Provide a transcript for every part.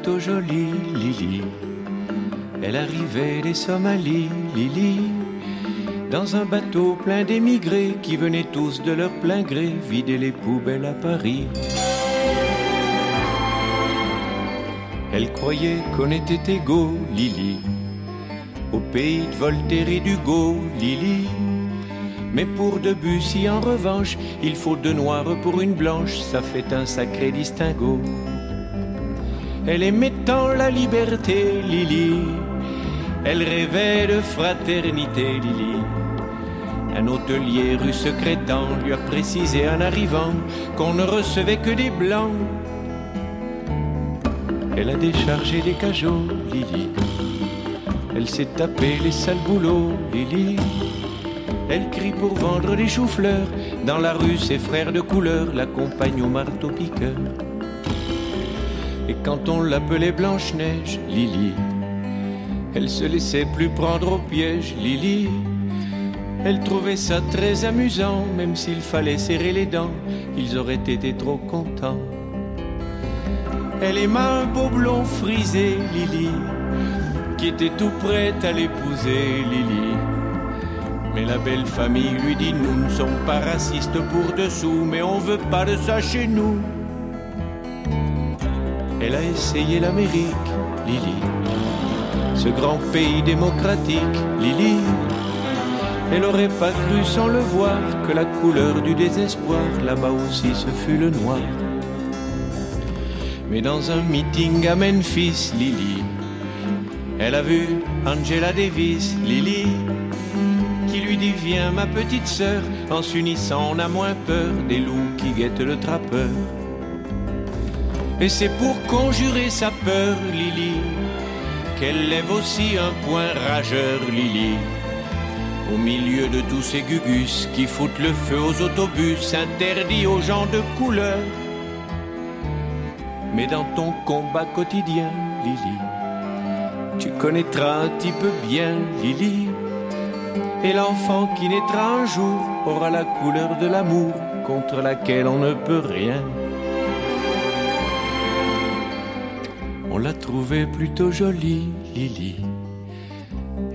plutôt jolie, Lily. Elle arrivait des Somalies, Lily. Dans un bateau plein d'émigrés qui venaient tous de leur plein gré vider les poubelles à Paris. Elle croyait qu'on était égaux, Lily. Au pays de Voltaire et d'Hugo, Lily. Mais pour Debussy, en revanche, il faut deux noirs pour une blanche, ça fait un sacré distinguo. Elle aimait tant la liberté, Lily. Elle rêvait de fraternité, Lily. Un hôtelier rue secrétant lui a précisé en arrivant qu'on ne recevait que des blancs. Elle a déchargé les cajots, Lily. Elle s'est tapé les sales boulots, Lily. Elle crie pour vendre des choux-fleurs. Dans la rue, ses frères de couleur l'accompagnent au marteau-piqueur. Et quand on l'appelait Blanche-Neige, Lily, elle se laissait plus prendre au piège, Lily. Elle trouvait ça très amusant, même s'il fallait serrer les dents, ils auraient été trop contents. Elle aima un beau blond frisé, Lily, qui était tout prête à l'épouser, Lily. Mais la belle famille lui dit Nous ne sommes pas racistes pour dessous, mais on veut pas de ça chez nous. Elle a essayé l'Amérique, Lily. Ce grand pays démocratique, Lily. Elle aurait pas cru sans le voir que la couleur du désespoir, là-bas aussi, ce fut le noir. Mais dans un meeting à Memphis, Lily, elle a vu Angela Davis, Lily, qui lui dit Viens, ma petite sœur, en s'unissant, on a moins peur des loups qui guettent le trappeur. Et c'est pour conjurer sa peur, Lily, qu'elle lève aussi un point rageur, Lily. Au milieu de tous ces gugus qui foutent le feu aux autobus, interdits aux gens de couleur. Mais dans ton combat quotidien, Lily, tu connaîtras un petit bien, Lily. Et l'enfant qui naîtra un jour aura la couleur de l'amour contre laquelle on ne peut rien. La trouvait plutôt jolie, Lily.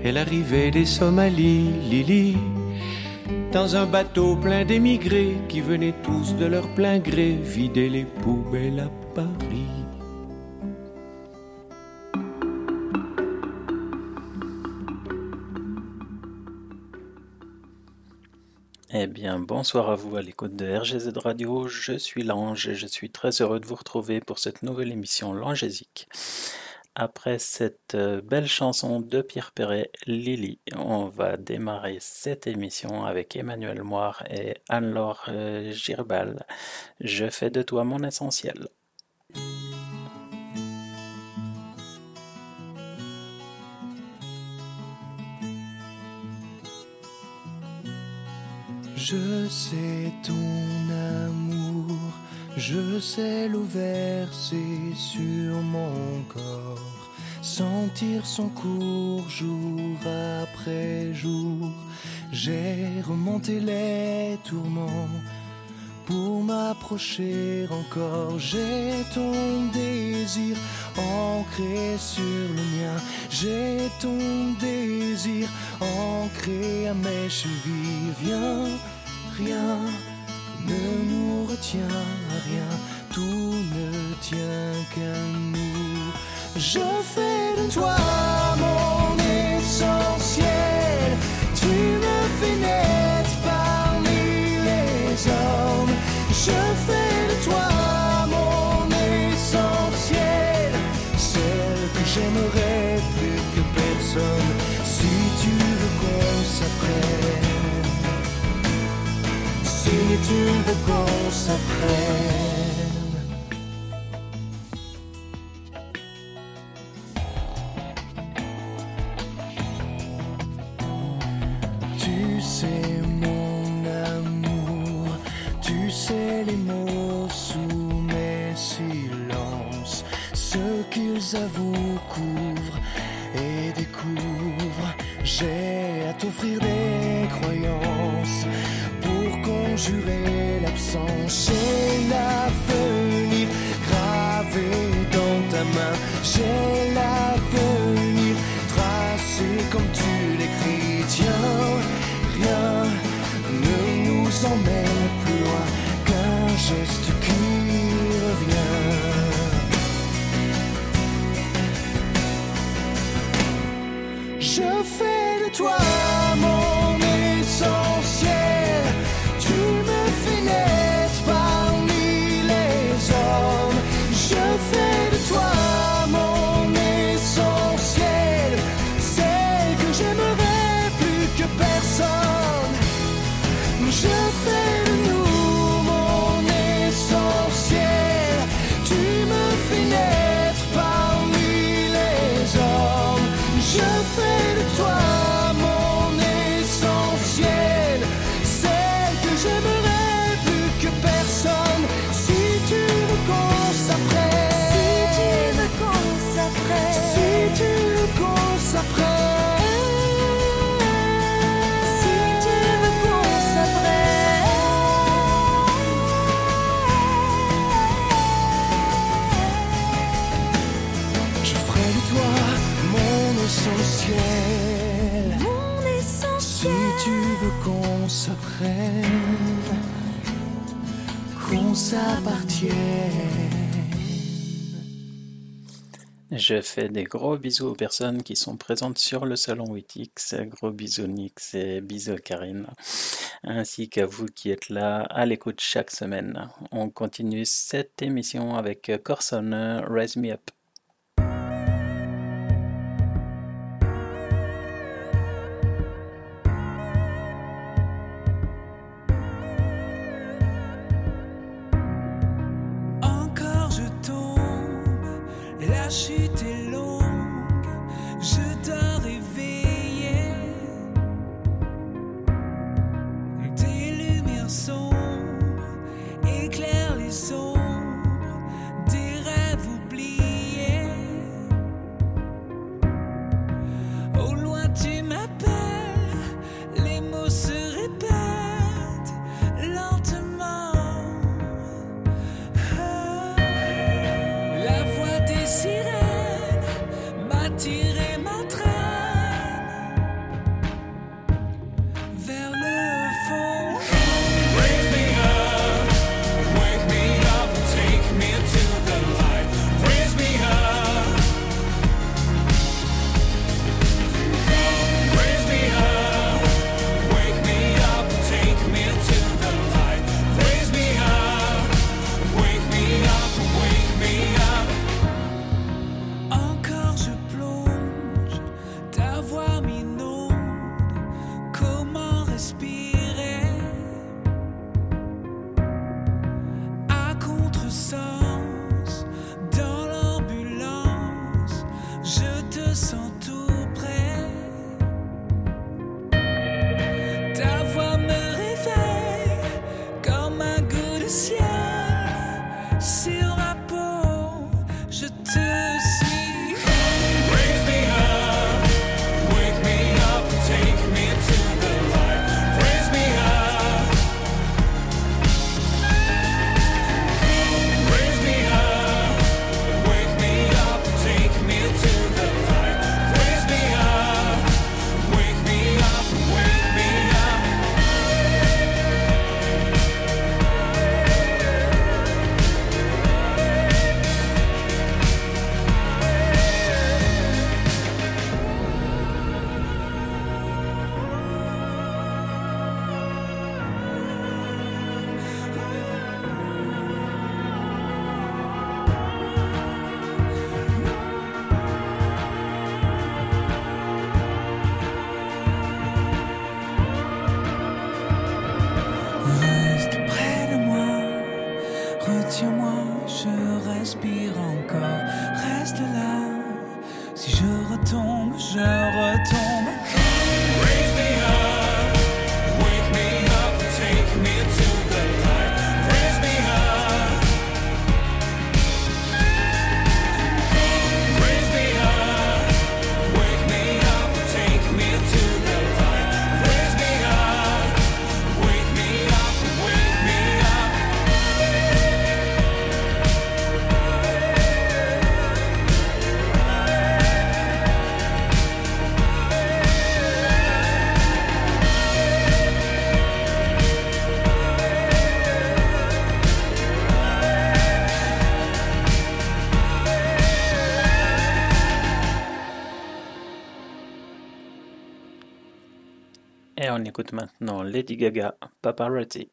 Elle arrivait des Somalies, Lily. Dans un bateau plein d'émigrés qui venaient tous de leur plein gré vider les poubelles à Paris. Eh bien, bonsoir à vous à l'écoute de RGZ Radio. Je suis Lange et je suis très heureux de vous retrouver pour cette nouvelle émission Langésique. Après cette euh, belle chanson de Pierre Perret, Lily, on va démarrer cette émission avec Emmanuel Moire et Anne-Laure euh, Girbal. Je fais de toi mon essentiel. Je sais ton amour, je sais l'eau versée sur mon corps, sentir son cours jour après jour. J'ai remonté les tourments pour m'approcher encore. J'ai ton désir ancré sur le mien. J'ai ton désir ancré à mes chevilles. Viens, rien ne nous retient, rien, tout ne tient qu'à nous. Je fais de toi mon tu veux qu'on. Tu sais mon amour, tu sais les mots sous mes silences, ce qu'ils avouent, couvrent et découvrent. J'ai à t'offrir des croyances conjurer l'absence. J'ai l'avenir gravé dans ta main. J'ai l'avenir tracé comme tu l'écris. Tiens, rien ne nous emmène plus loin qu'un geste qui revient. Je fais de toi qu'on s'apprenne, qu'on s'appartienne. Je fais des gros bisous aux personnes qui sont présentes sur le salon 8X. Gros bisous Nix et bisous Karine. Ainsi qu'à vous qui êtes là à l'écoute chaque semaine. On continue cette émission avec Corson Raise Me Up. La chute écoute maintenant Lady Gaga, Paparazzi.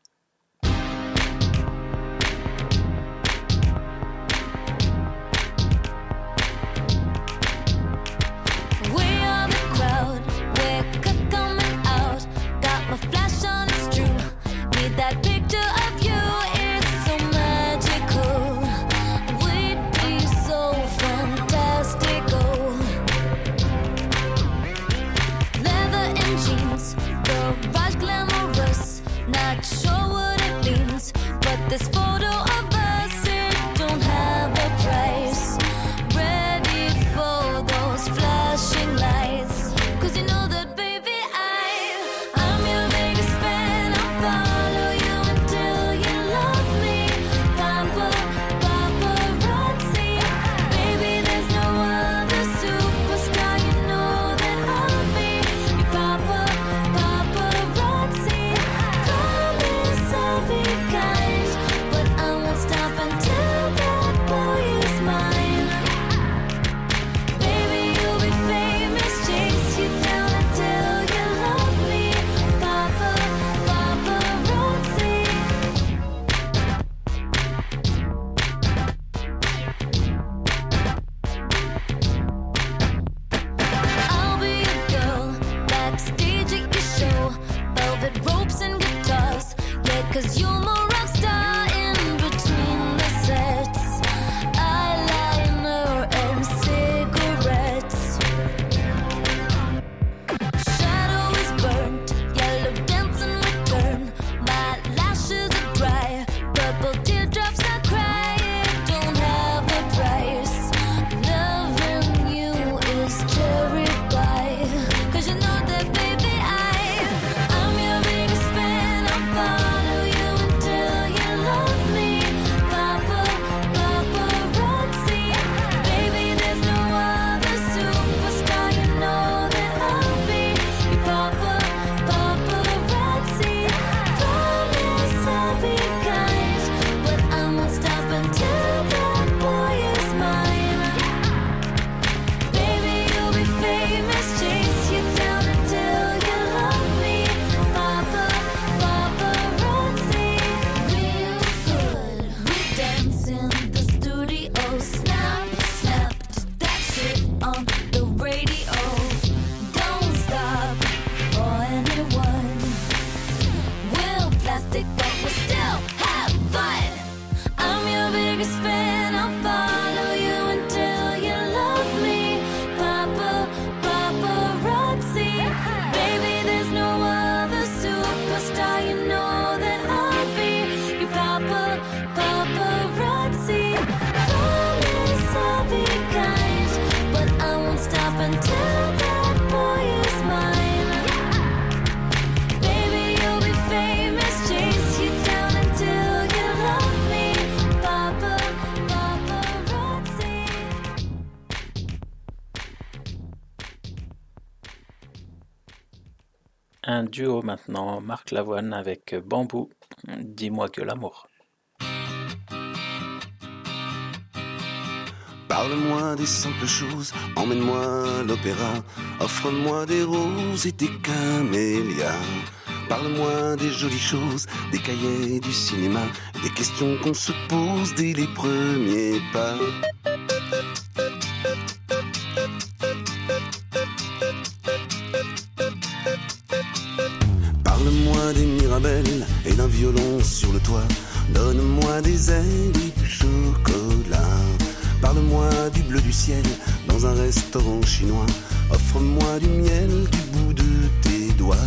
un duo maintenant, Marc Lavoine avec Bambou, Dis-moi que l'amour. Parle-moi des simples choses, emmène-moi l'opéra, offre-moi des roses et des camélias. Parle-moi des jolies choses, des cahiers du cinéma, des questions qu'on se pose dès les premiers pas. Parle-moi des mirabelles et d'un violon sur le toit. Donne-moi des ailes et du chocolat. Parle-moi du bleu du ciel dans un restaurant chinois. Offre-moi du miel du bout de tes doigts.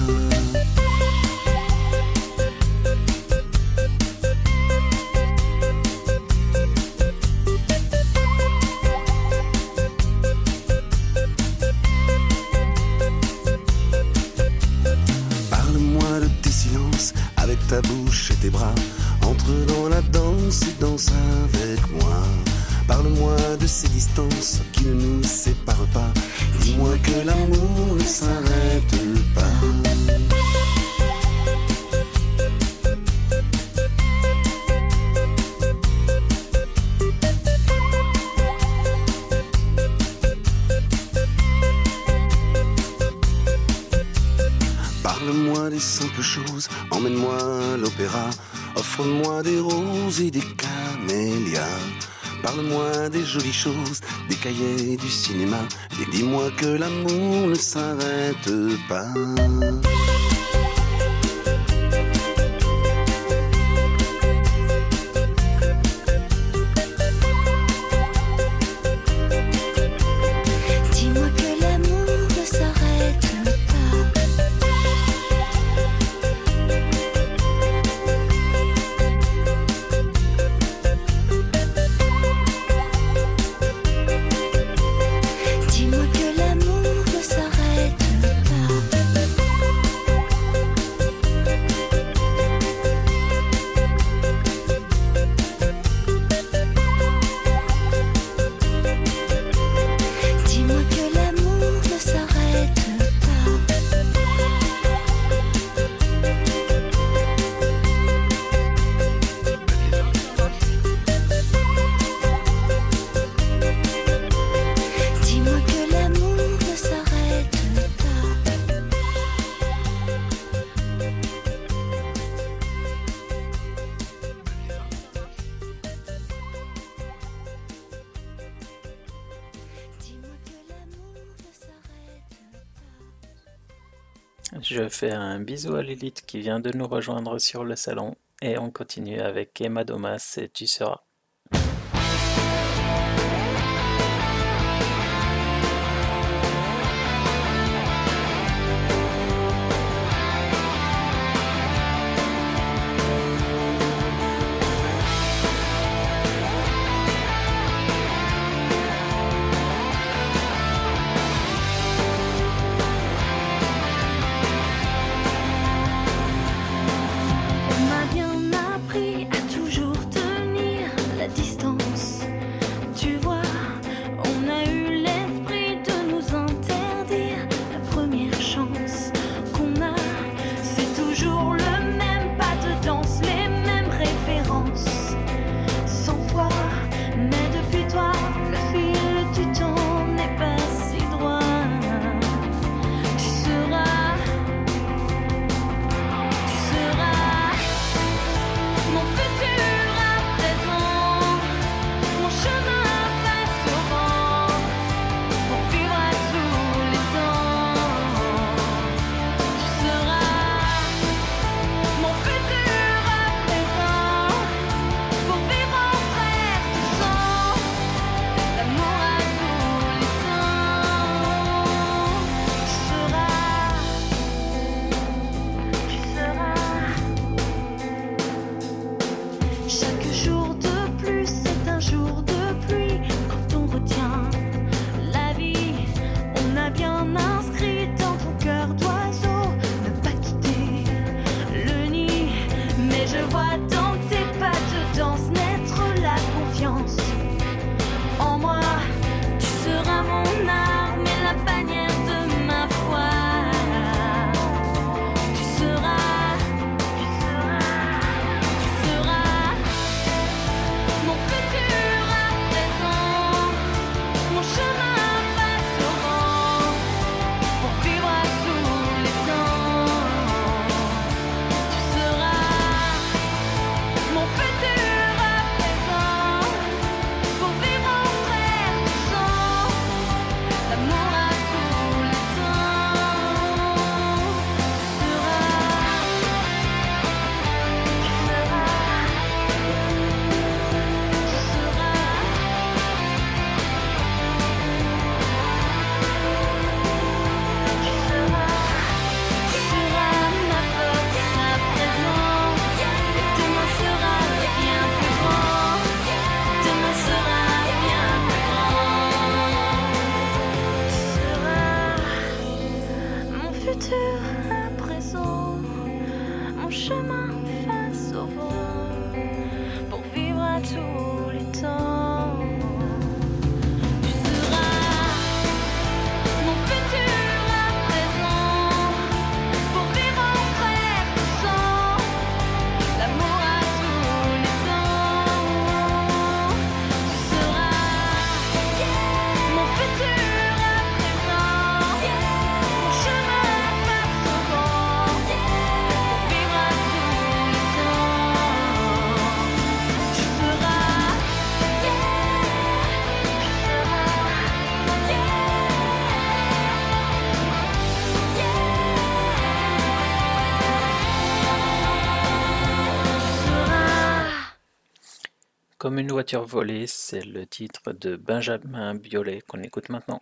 Parle-moi de tes silences avec ta bouche et tes bras. Entre dans la danse et danse avec Parle-moi de ces distances qui ne nous séparent pas. Dis-moi que l'amour ne s'arrête pas. Parle-moi des simples choses, emmène-moi à l'opéra, offre-moi des roses et des cartes Parle-moi des jolies choses, des cahiers, du cinéma, et dis-moi que l'amour ne s'arrête pas. bisous à Lilith qui vient de nous rejoindre sur le salon et on continue avec Emma Domas et tu seras. Comme une voiture volée, c'est le titre de Benjamin Biolay qu'on écoute maintenant.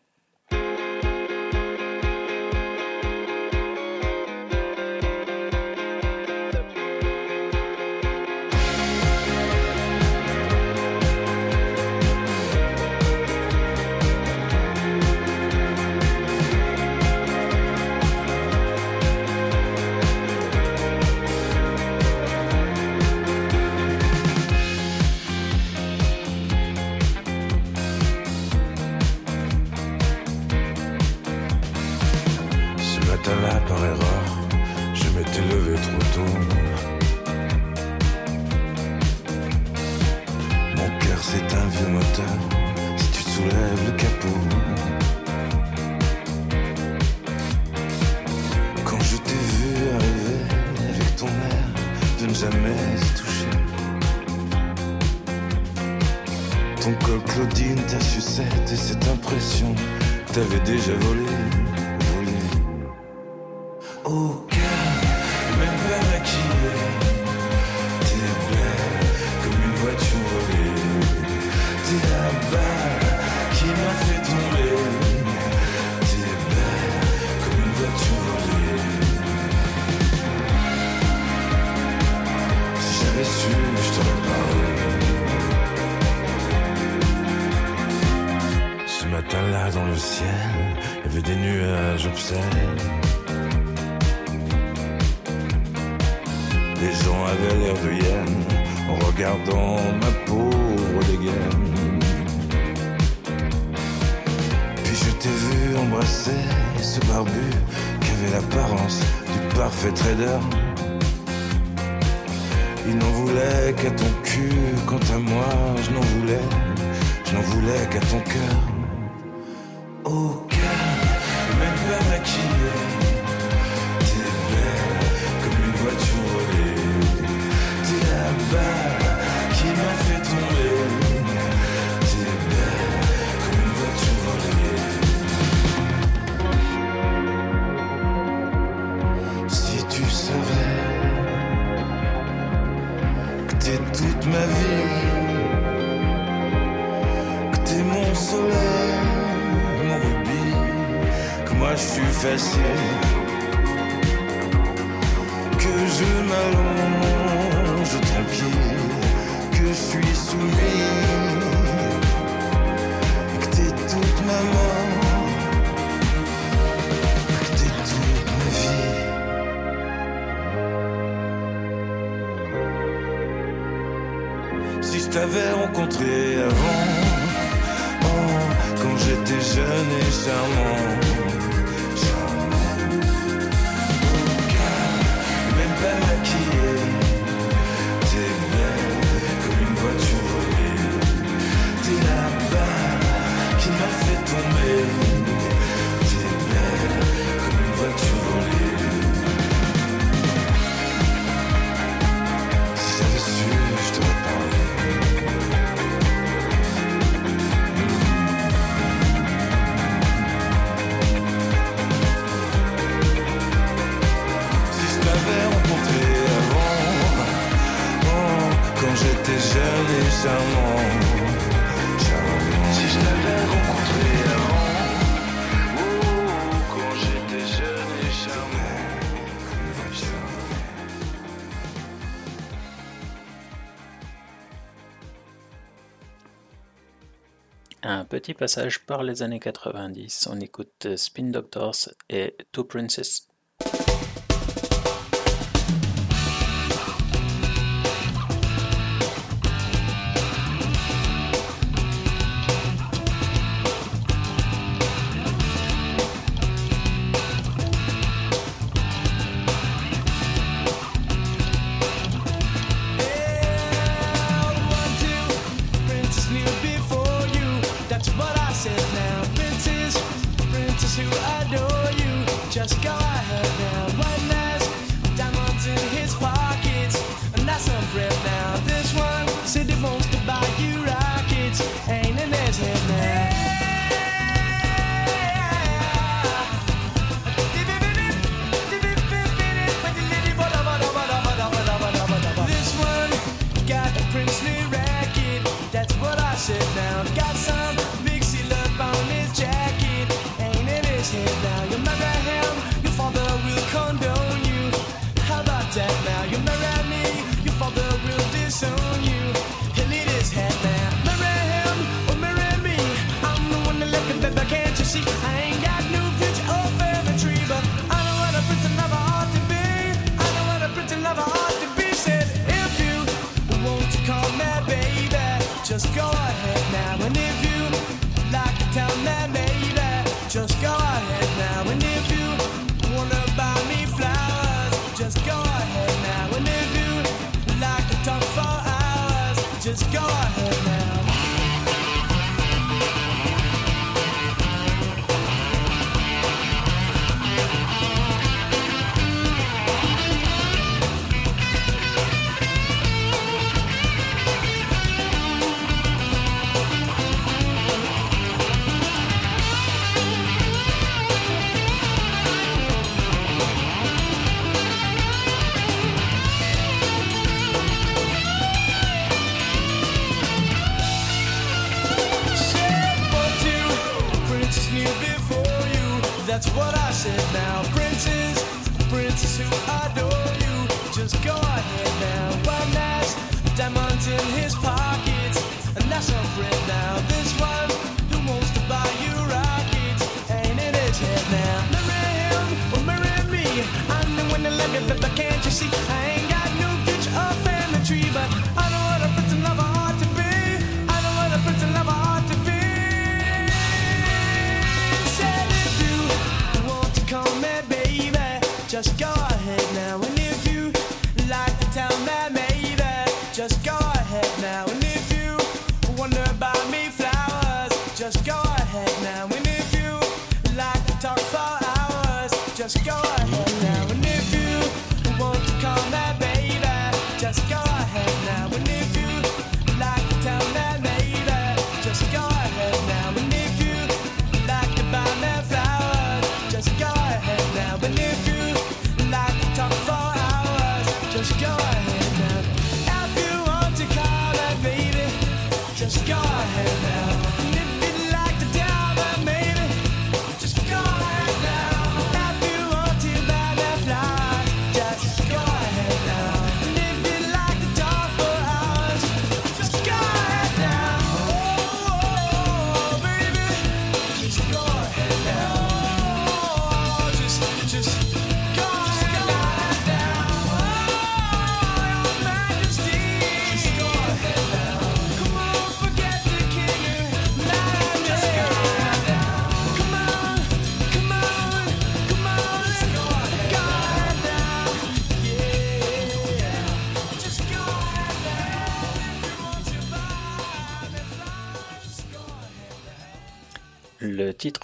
Un petit passage par les années 90, on écoute euh, Spin Doctors et Two Princes.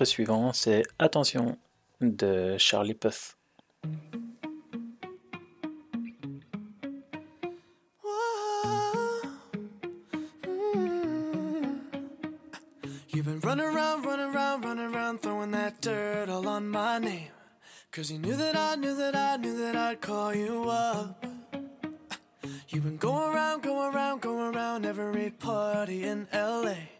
suivant, c'est Attention de Charlie Puth. You've been running around, running around, running around, throwing that dirt all on my name. Cause you knew that I knew that I knew that I'd call you up. You've been going around, going around, going around every party in LA.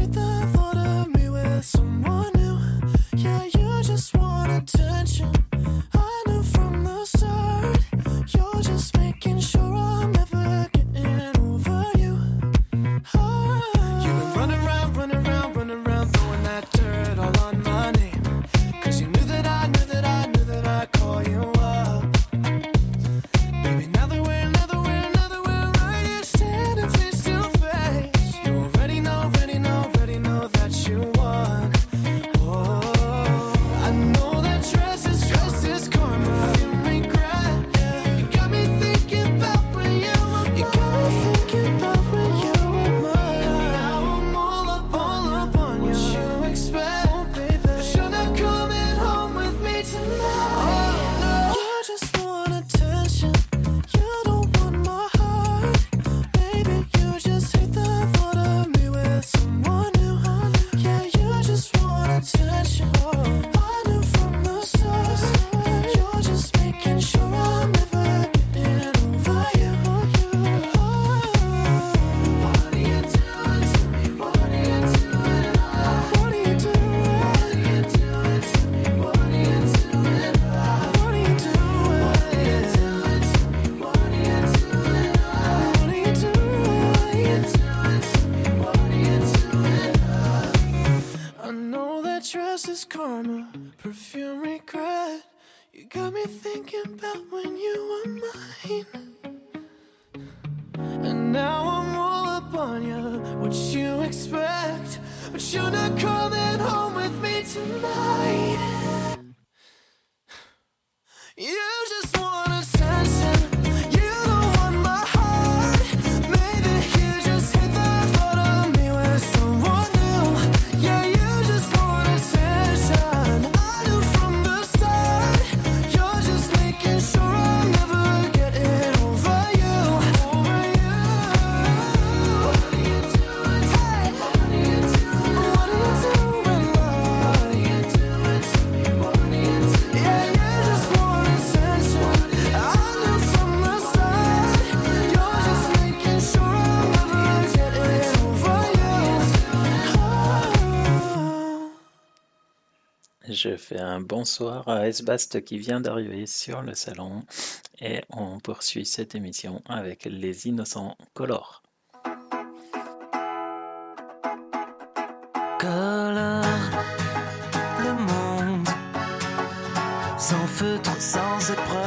attention. I knew from the start, you're just making sure I. about when you were mine. And now I'm all up on you, what you expect. But you're not coming home with me tonight. Yeah. un bonsoir à Esbast qui vient d'arriver sur le salon et on poursuit cette émission avec les innocents colors. Color, le monde, sans feutre, sans épreuve.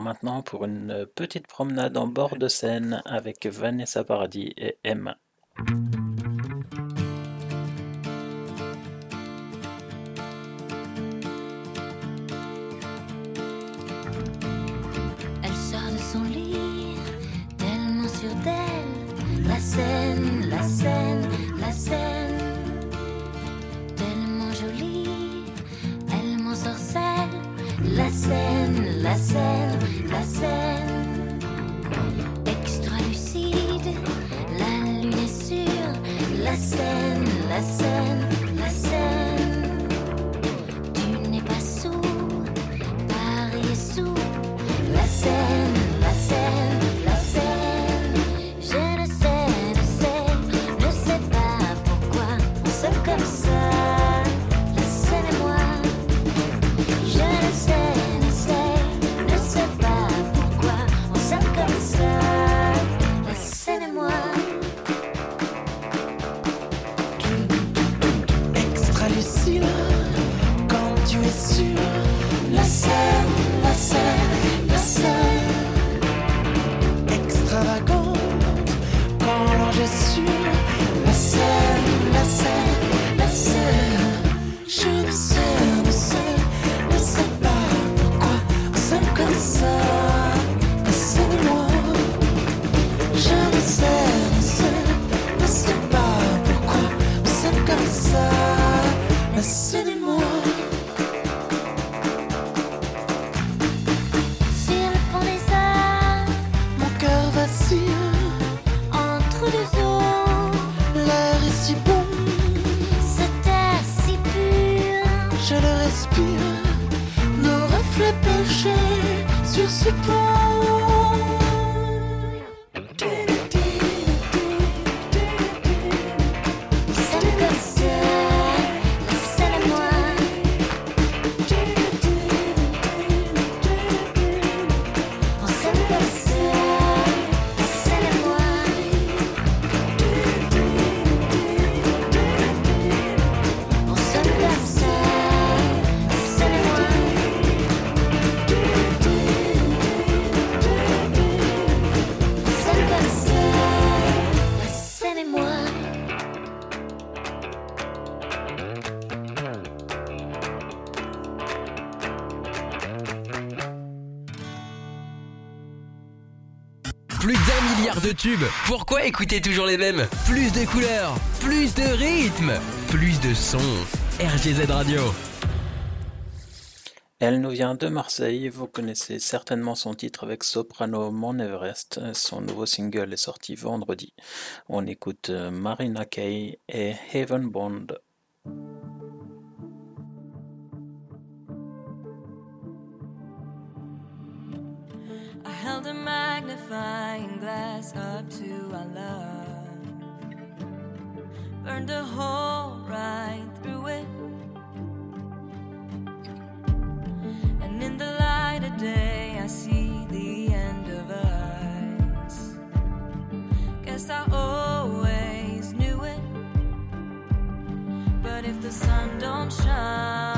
maintenant pour une petite promenade en bord de Seine avec Vanessa Paradis et M. Pourquoi écouter toujours les mêmes? Plus de couleurs, plus de rythme, plus de sons. RGZ Radio. Elle nous vient de Marseille, vous connaissez certainement son titre avec Soprano Mon Everest. Son nouveau single est sorti vendredi. On écoute euh, Marina Kaye et Heaven Bond. held a magnifying glass up to our love, burned a hole right through it. And in the light of day, I see the end of us. Guess I always knew it. But if the sun don't shine,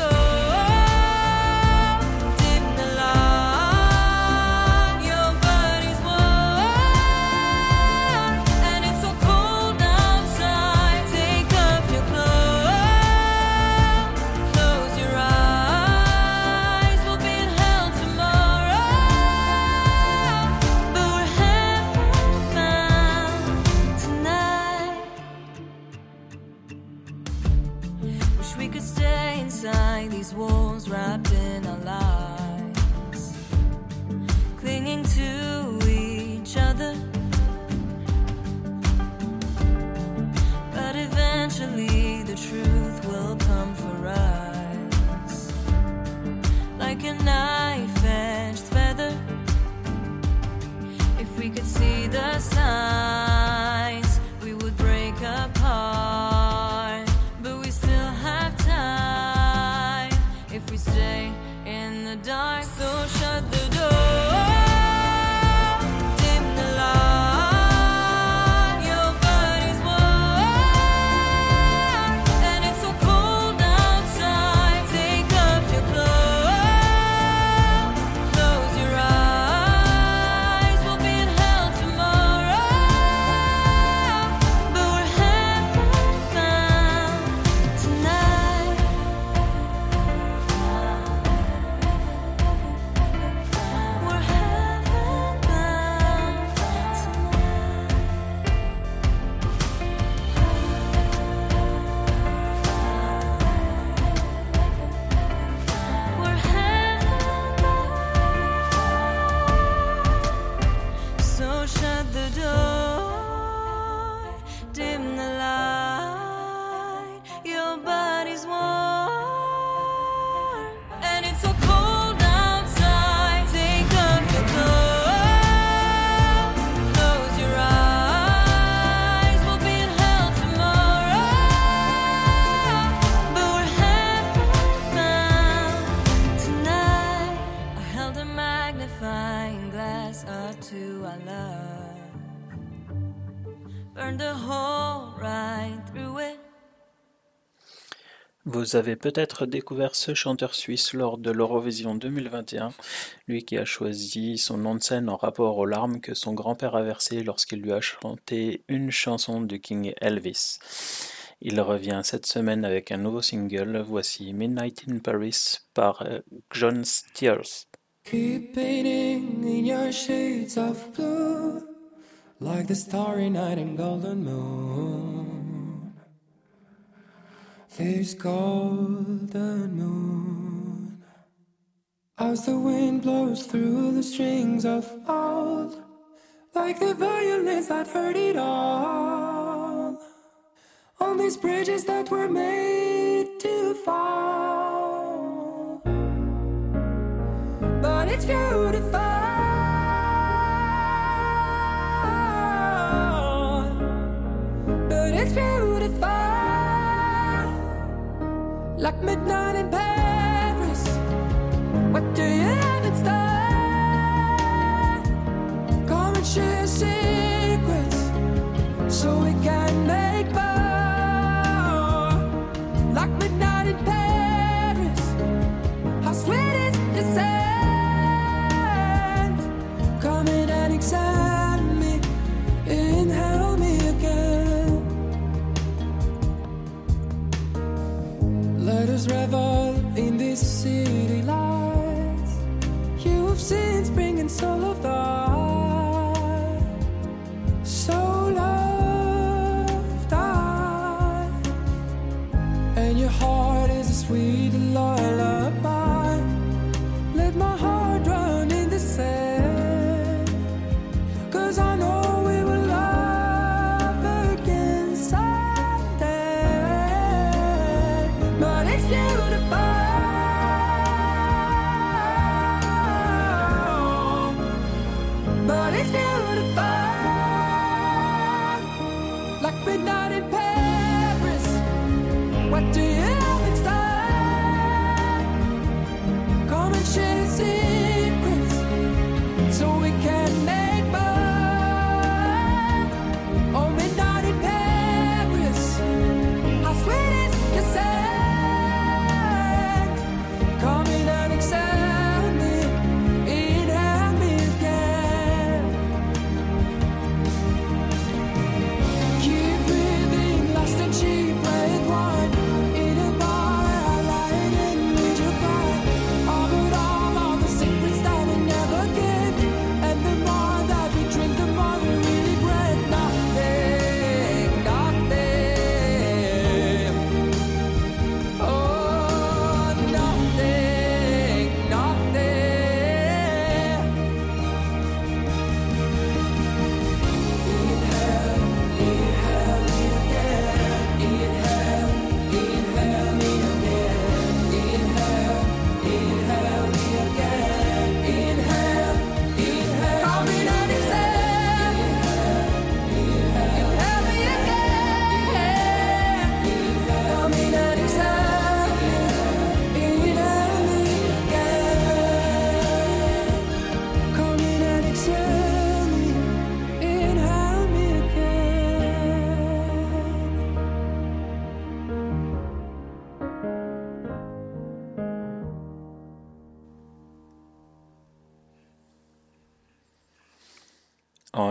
your knife edged feather. If we could see the Vous avez peut-être découvert ce chanteur suisse lors de l'Eurovision 2021, lui qui a choisi son nom de scène en rapport aux larmes que son grand-père a versées lorsqu'il lui a chanté une chanson du King Elvis. Il revient cette semaine avec un nouveau single, voici Midnight in Paris par euh, John Steers. Keep painting in your shades of blue, like the starry night and golden moon. This golden moon. As the wind blows through the strings of old, like the violins that heard it all. On these bridges that were made to fall. But it's beautiful. Like midnight in Paris. What do you have in store? Come and share secrets so we can spring and soul of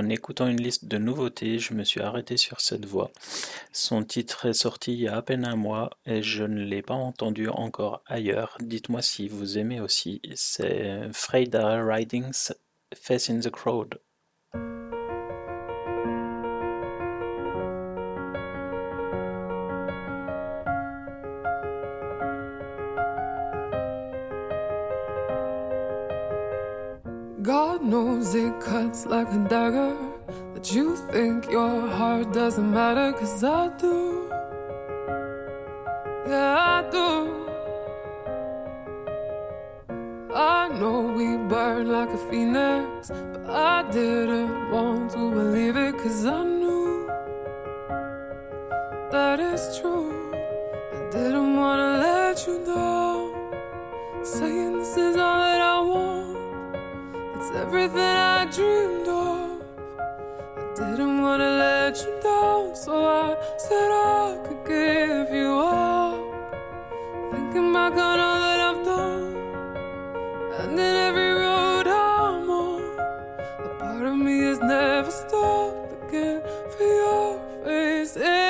En écoutant une liste de nouveautés, je me suis arrêté sur cette voix. Son titre est sorti il y a à peine un mois et je ne l'ai pas entendu encore ailleurs. Dites-moi si vous aimez aussi. C'est Freda Riding's Face in the Crowd. God knows it cuts like a dagger. That you think your heart doesn't matter, cause I do. Yeah, I do. I know we burn like a phoenix, but I didn't want to believe it, cause I knew that it's true. I didn't wanna let you down, saying this is all that I want. It's everything I dreamed of. I didn't want to let you down, so I said I could give you up. Thinking back on all that I've done, and in every road I'm on, a part of me has never stopped again for your face.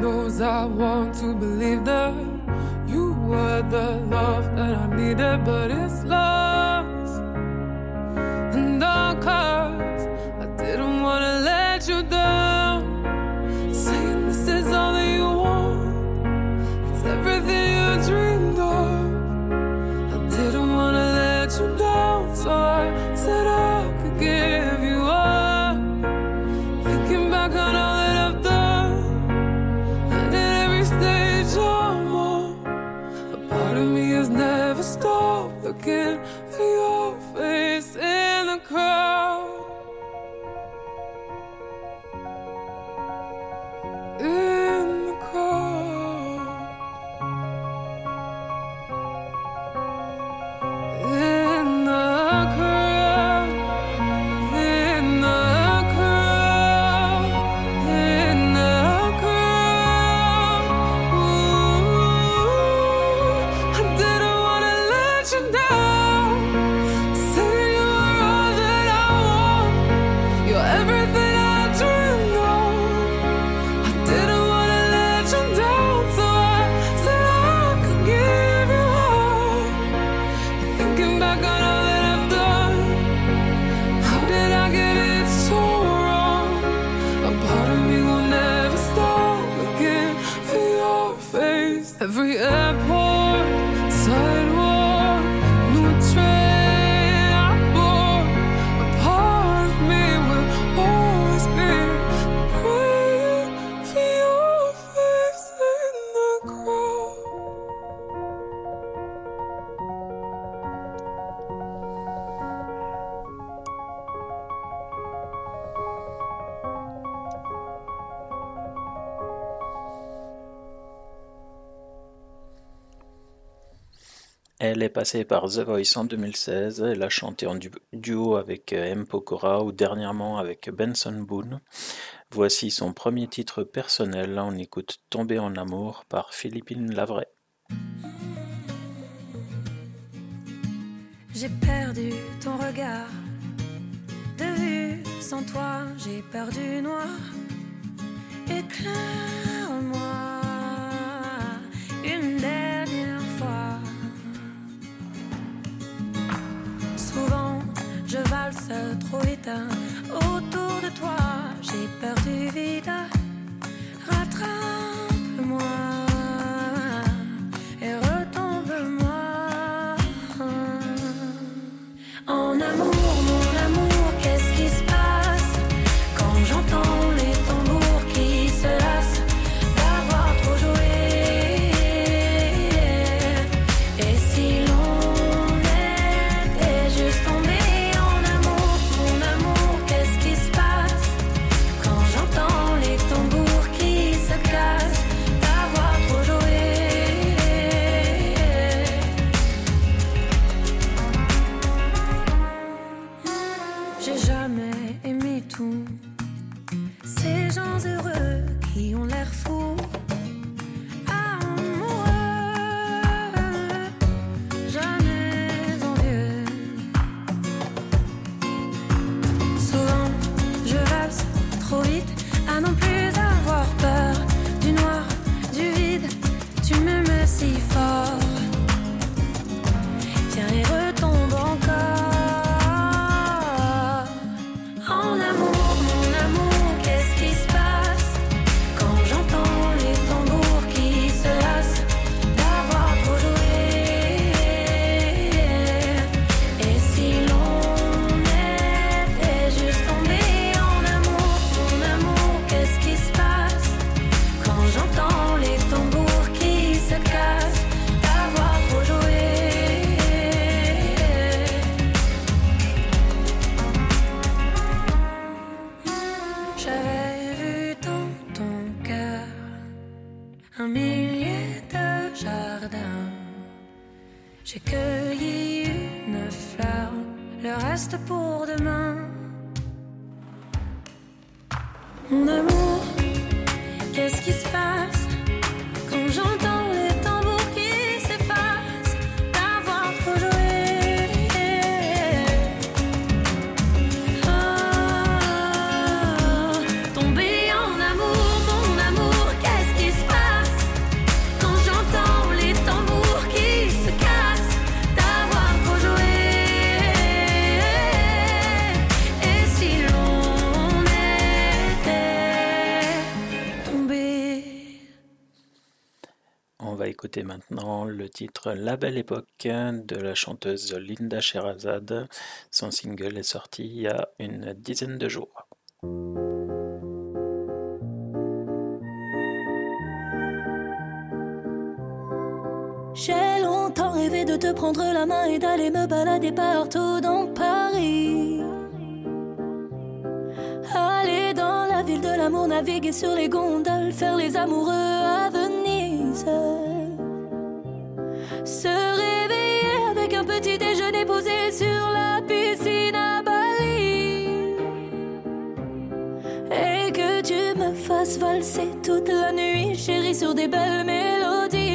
knows I want to believe that you were the love that I needed, but it's lost and all cause I didn't wanna let you down. Saying this is all that you want, it's everything you dreamed of. I didn't wanna let you down, so. I good. Elle est passée par The Voice en 2016. Elle a chanté en duo avec euh, M. Pokora ou dernièrement avec Benson Boone. Voici son premier titre personnel. On écoute Tomber en amour par Philippine Lavray. J'ai perdu ton regard de vue. Sans toi, j'ai peur du noir. Éclaire-moi une des valse trop éteint autour de toi. J'ai peur du vide. Rattrape. Maintenant le titre La Belle Époque de la chanteuse Linda Sherazade. Son single est sorti il y a une dizaine de jours. J'ai longtemps rêvé de te prendre la main et d'aller me balader partout dans Paris. Aller dans la ville de l'amour, naviguer sur les gondoles, faire les amoureux à Venise. Se réveiller avec un petit déjeuner posé sur la piscine à Bali. Et que tu me fasses valser toute la nuit, chérie, sur des belles mélodies.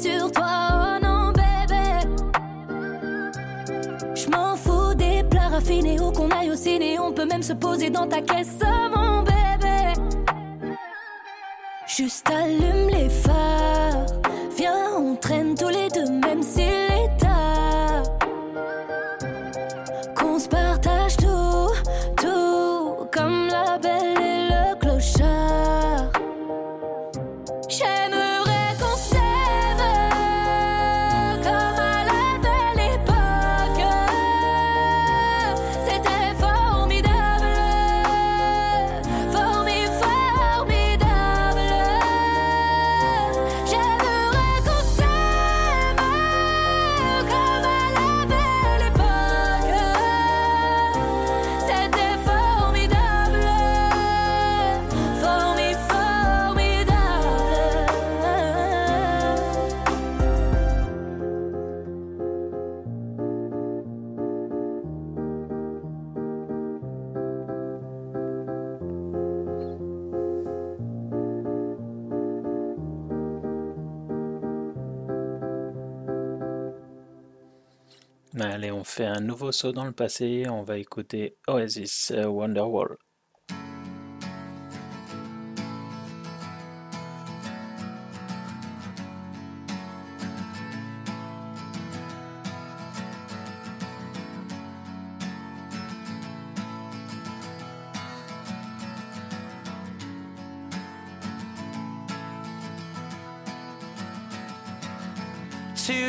Sur toi, oh non bébé. Je m'en fous des plats raffinés ou qu'on aille au ciné, on peut même se poser dans ta caisse, mon bébé. Juste allume fait un nouveau saut dans le passé. On va écouter Oasis euh, Wonderwall.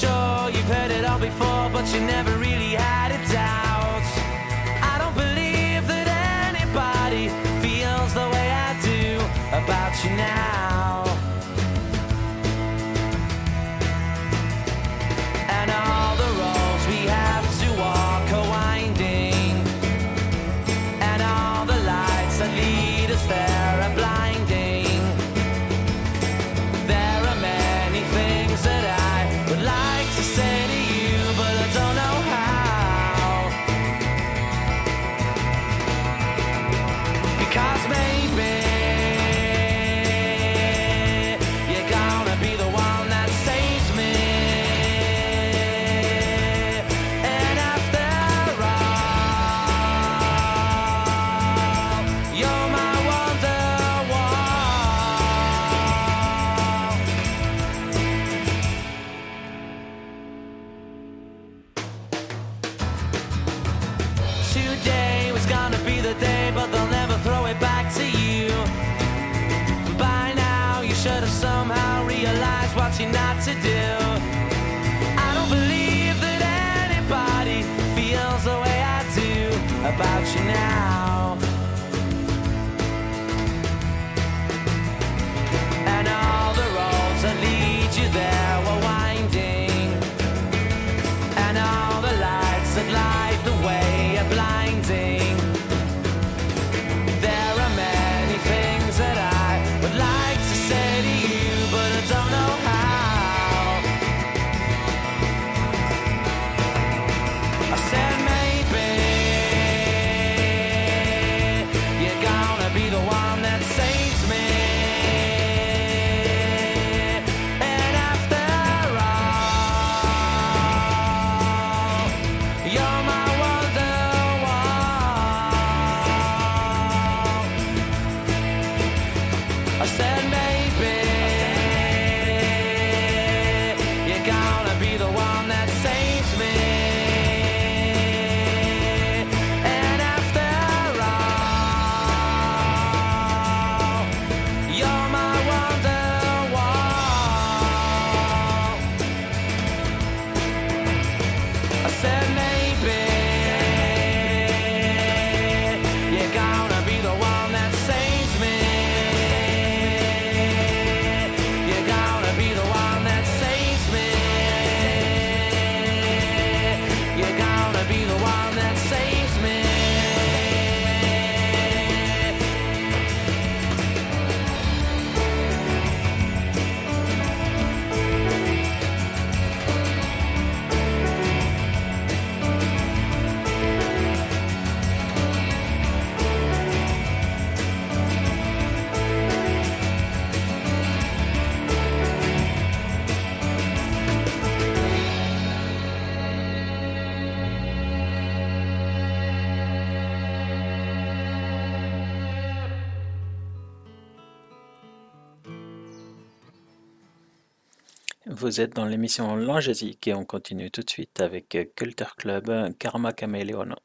Sure you've heard it all before, but you never really had a doubt. vous êtes dans l'émission Langésique et on continue tout de suite avec Culture Club Karma Caméléon.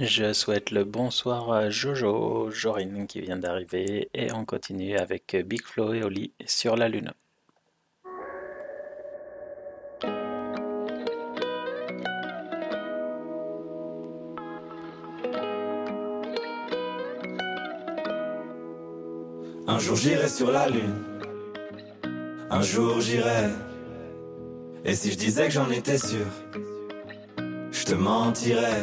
Je souhaite le bonsoir à Jojo, Jorine qui vient d'arriver et on continue avec Big Flo et Oli sur la Lune. Un jour j'irai sur la lune. Un jour j'irai. Et si je disais que j'en étais sûr, je te mentirais.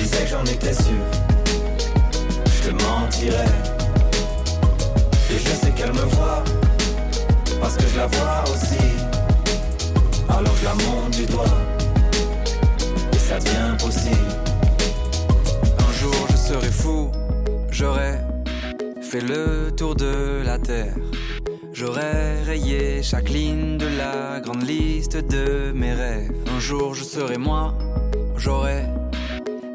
Je disais que j'en étais sûr, je te mentirais. Et je sais qu'elle me voit, parce que je la vois aussi. Alors je la monte du doigt, et ça devient possible. Un jour je serai fou, j'aurai fait le tour de la terre. J'aurais rayé chaque ligne de la grande liste de mes rêves. Un jour je serai moi, j'aurai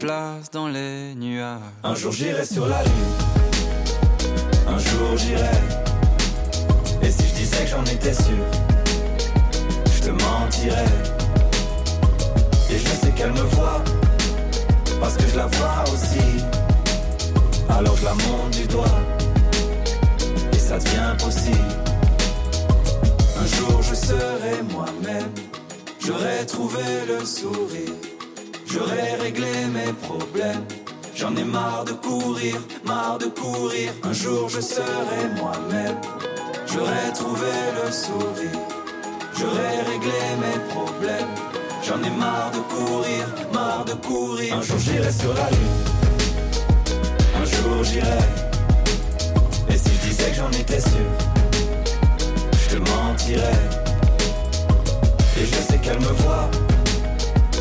place dans les nuages. Un jour j'irai sur la lune, un jour j'irai. Et si je disais que j'en étais sûr, je te mentirais. Et je sais qu'elle me voit, parce que je la vois aussi. Alors je la monte du doigt, et ça devient possible. Un jour je serai moi-même, j'aurai trouvé le sourire, j'aurai réglé mes problèmes. J'en ai marre de courir, marre de courir. Un jour je serai moi-même, j'aurai trouvé le sourire, j'aurai réglé mes problèmes. J'en ai marre de courir, marre de courir. Un jour j'irai sur la lune, un jour j'irai. Et si je disais que j'en étais sûr, je te mentirais. Et je sais qu'elle me voit,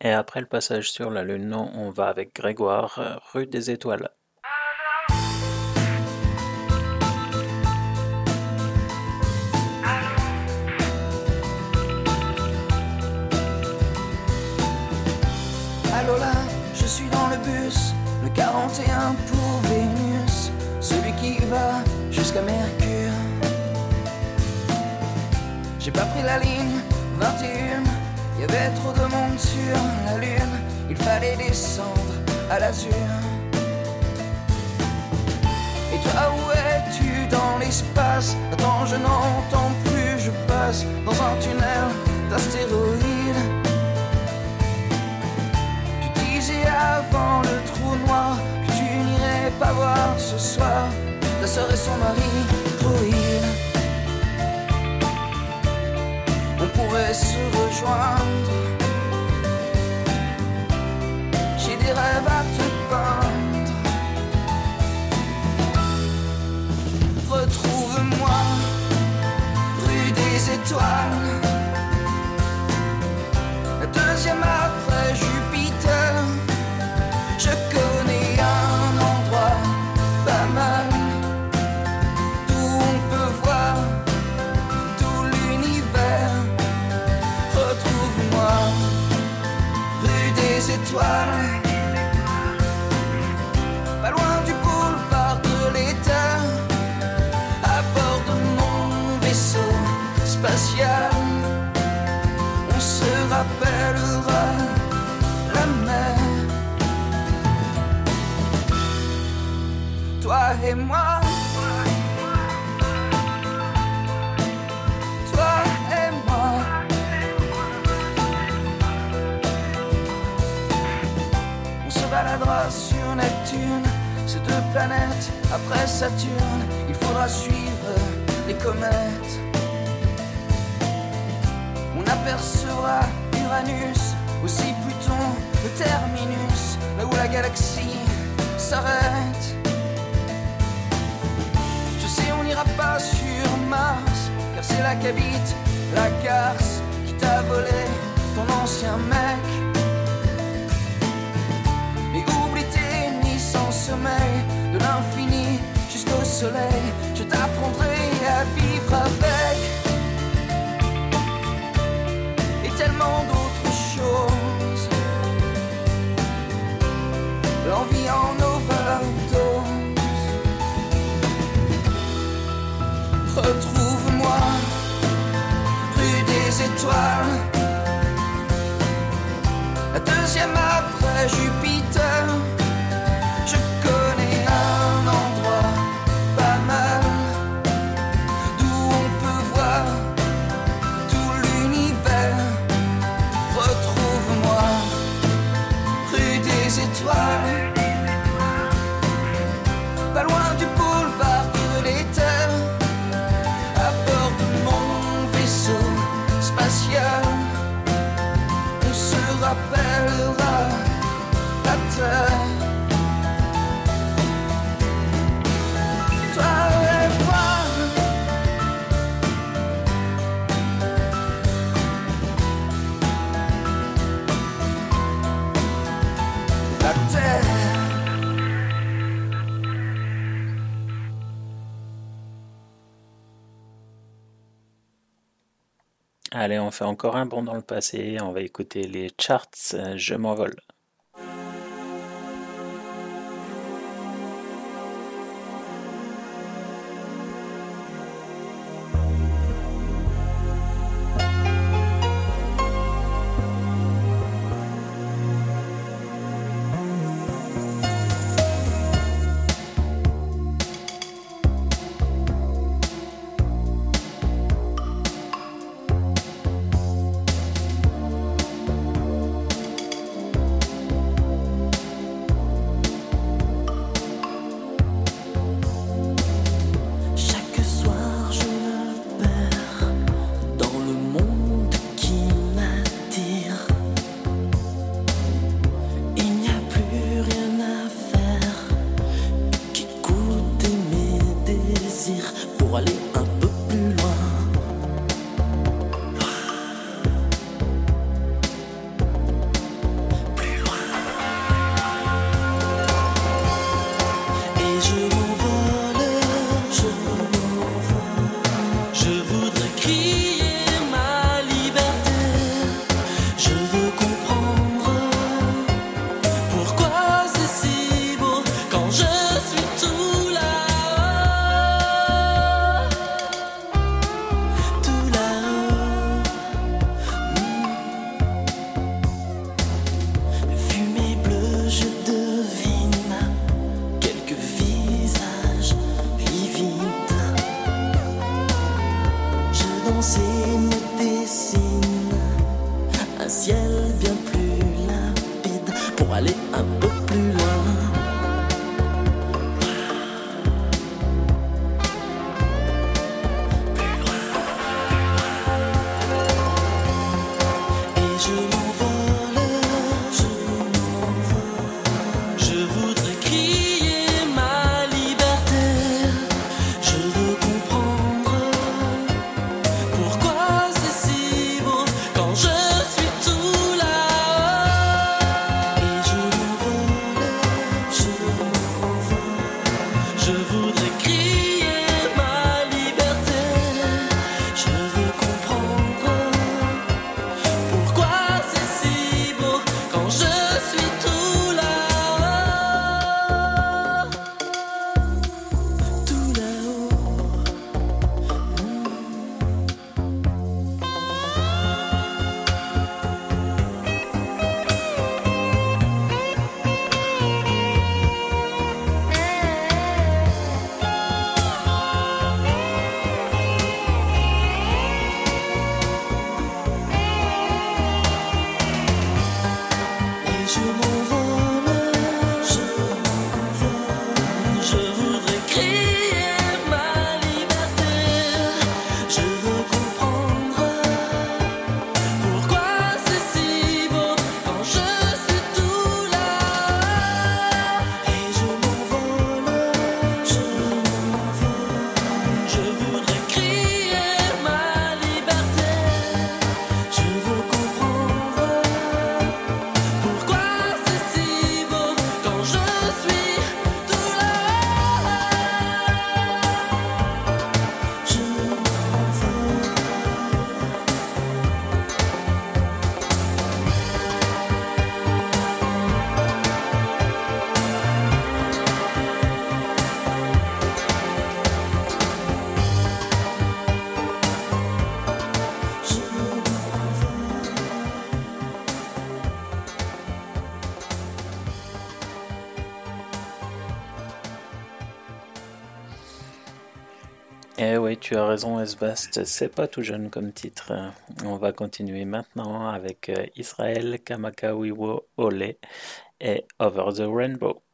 Et après le passage sur la Lune, on va avec Grégoire, euh, rue des Étoiles. Lola, je suis dans le bus, le 41 pour Vénus, celui qui va jusqu'à Mercure. J'ai pas pris la ligne 21, y avait trop de monde sur la lune, il fallait descendre à l'azur. Et toi, où es-tu dans l'espace? Attends, je n'entends plus, je passe dans un tunnel d'astéroïdes. Tu disais avant le trou noir que tu n'irais pas voir ce soir ta sœur et son mari, droïde. On pourrait se J'ai des rêves à te peindre. Retrouve-moi rue des étoiles. Deuxième après Jupiter. Des après Saturne. Il faudra suivre les comètes. On apercevra Uranus, aussi Pluton, le terminus, là où la galaxie s'arrête. Je sais, on n'ira pas sur Mars, car c'est là qu'habite la garce qui t'a volé ton ancien mec. Et oublie tes nuits sans sommeil, jusqu'au soleil, je t'apprendrai à vivre avec. Et tellement d'autres choses. L'envie en overdose. Retrouve-moi, rue des étoiles. La deuxième après Jupiter. Se rappellera Allez, on fait encore un bond dans le passé. On va écouter les charts. euh, Je m'envole. tu as raison, Esbast, c'est pas tout jeune comme titre. On va continuer maintenant avec euh, Israël Kamakawiwo Ole et Over the Rainbow.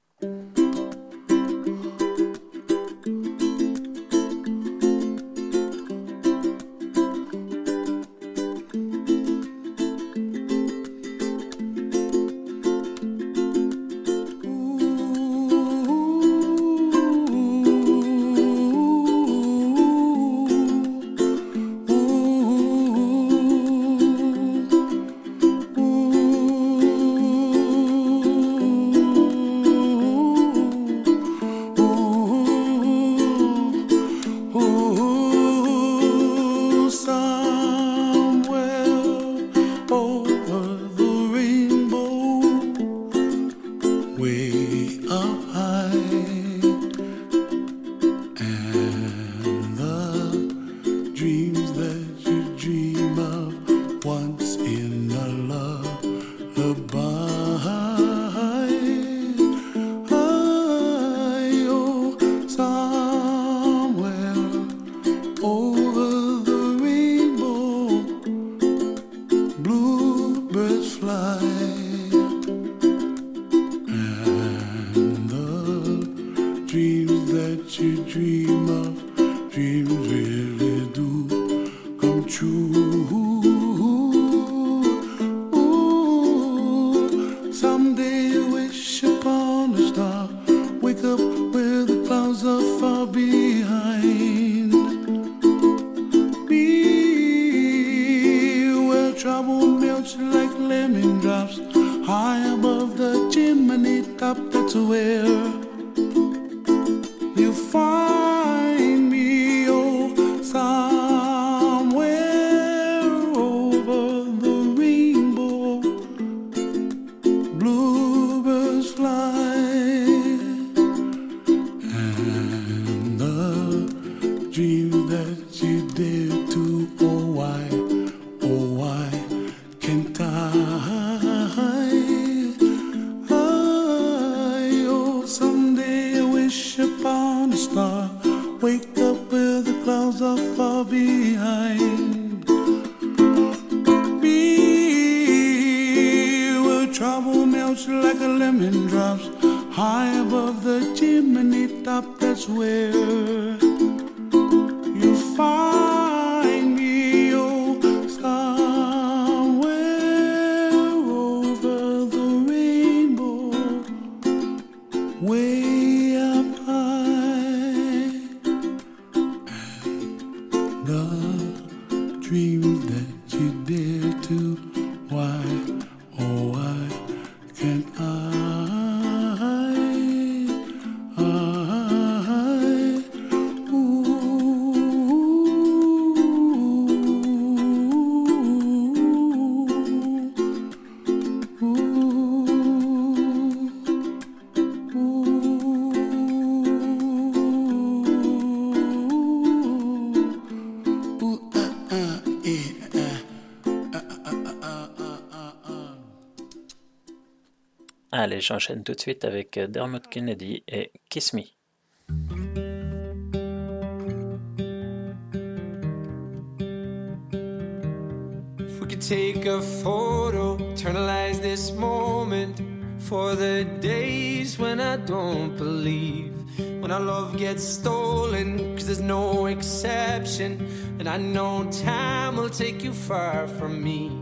Allez, j'enchaîne tout de suite avec euh, Dermot Kennedy et Kiss Me. If we could take a photo, eternalize this moment for the days when I don't believe. When our love gets stolen, cause there's no exception. And I know time will take you far from me.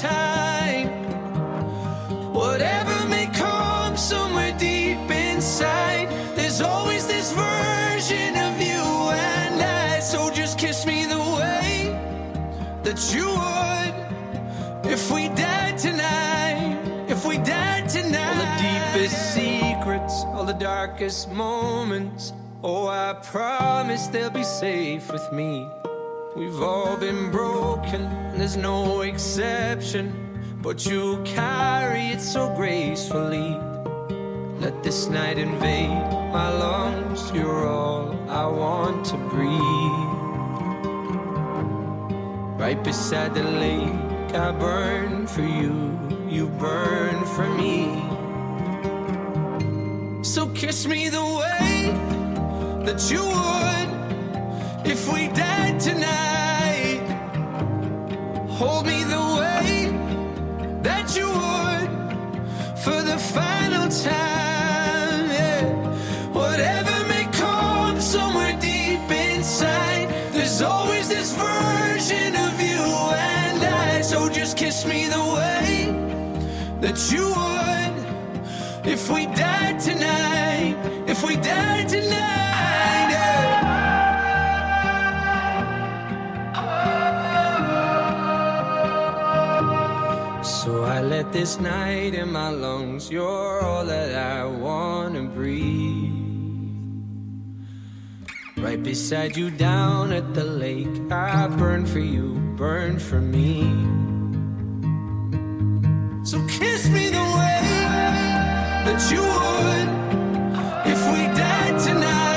time. Whatever may come somewhere deep inside, there's always this version of you and I. So just kiss me the way that you would if we died tonight. If we died tonight. All the deepest secrets, all the darkest moments. Oh, I promise they'll be safe with me. We've all been broken, there's no exception. But you carry it so gracefully. Let this night invade my lungs. You're all I want to breathe. Right beside the lake, I burn for you. You burn for me. So kiss me the way that you would if we died tonight. Hold me the way that you would for the final time. yeah. Whatever may come somewhere deep inside, there's always this version of you and I. So just kiss me the way that you would if we died this night in my lungs. You're all that I wanna breathe. Right beside you down at the lake. I burn for you, burn for me. So kiss me the way that you would if we died tonight.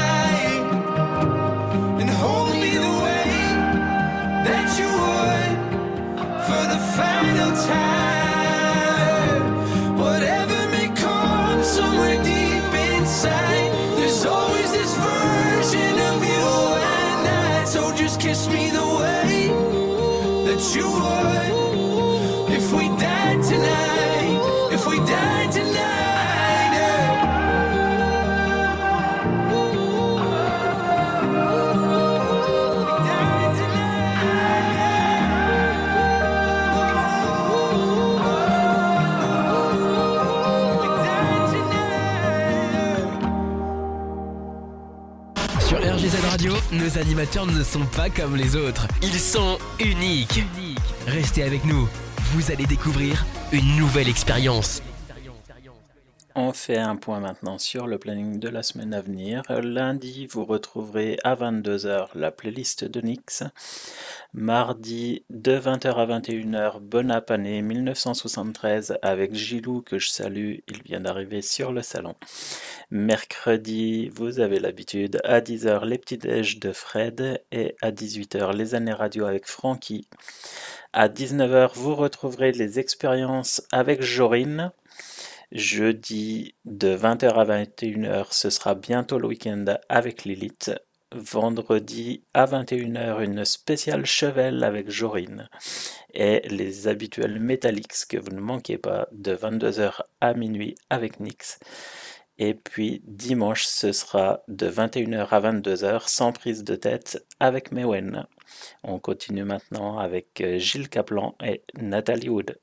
Sur RGZ Radio, nos animateurs ne sont pas comme les autres. Ils sont uniques. Restez avec nous, vous allez découvrir une nouvelle expérience. On fait un point maintenant sur le planning de la semaine à venir. Lundi, vous retrouverez à 22h la playlist de Nix. Mardi, de 20h à 21h, Bonne année 1973 avec Gilou que je salue, il vient d'arriver sur le salon. Mercredi, vous avez l'habitude, à 10h les petits déj de Fred et à 18h les années radio avec Francky à 19h, vous retrouverez les expériences avec Jorine. Jeudi de 20h à 21h, ce sera bientôt le week-end avec Lilith. Vendredi à 21h, une spéciale Chevelle avec Jorine et les habituels Metallics que vous ne manquez pas de 22h à minuit avec Nix. Et puis dimanche, ce sera de 21h à 22h sans prise de tête avec Mewen. On continue maintenant avec euh, Gilles Caplan et Nathalie Wood.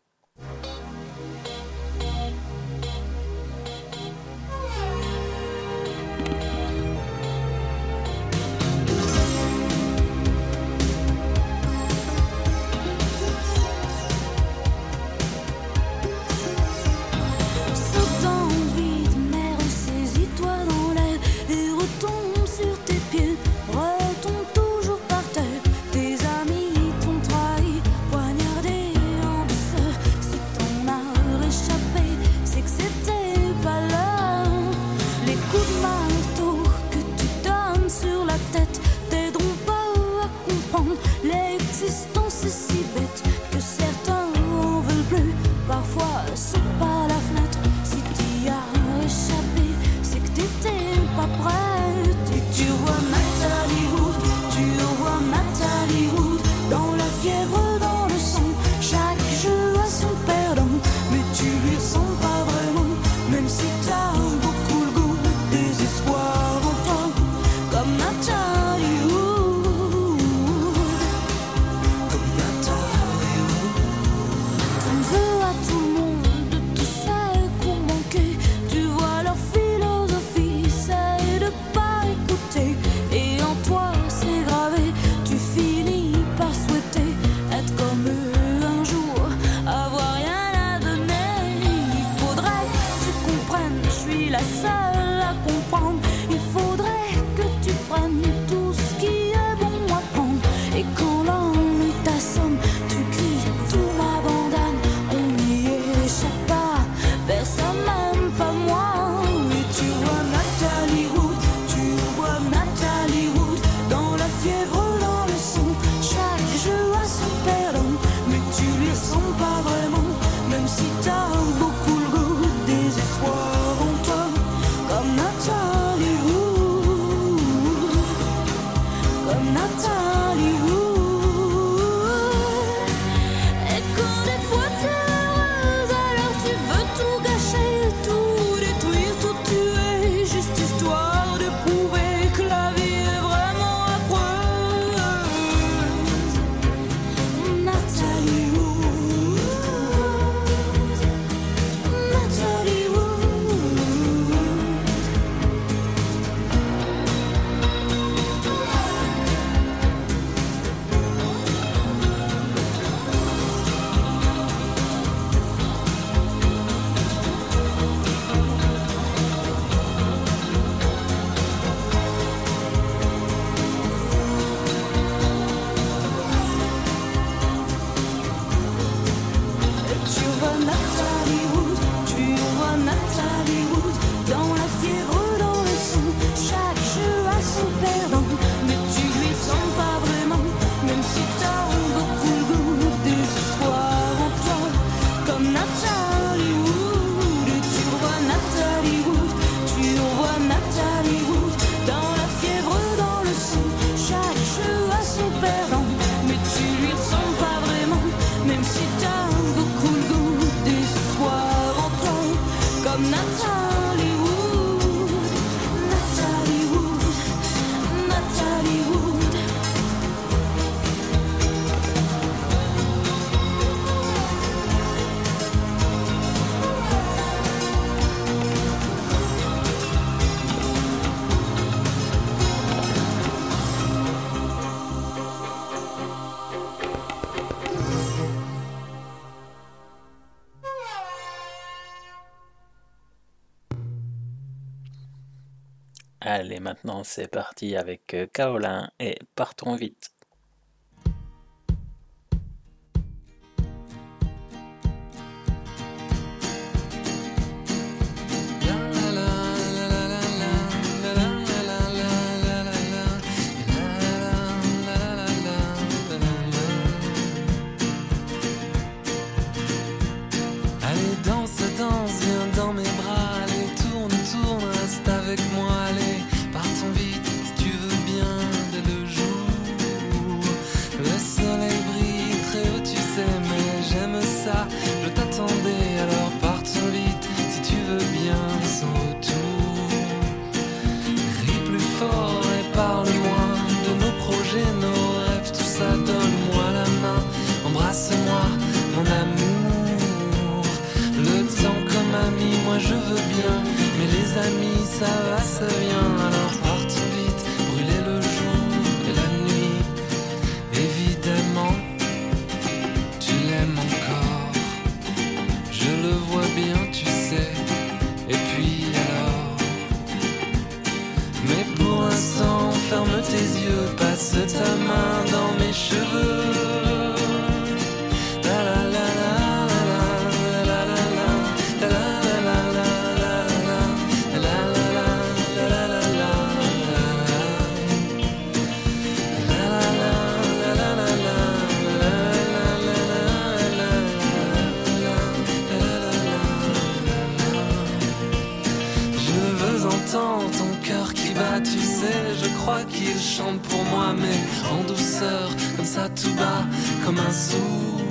C'est parti avec euh, Kaolin et partons vite. Entendre ton cœur qui bat, tu sais, je crois qu'il chante pour moi, mais en douceur, comme ça tout bas, comme un sourd.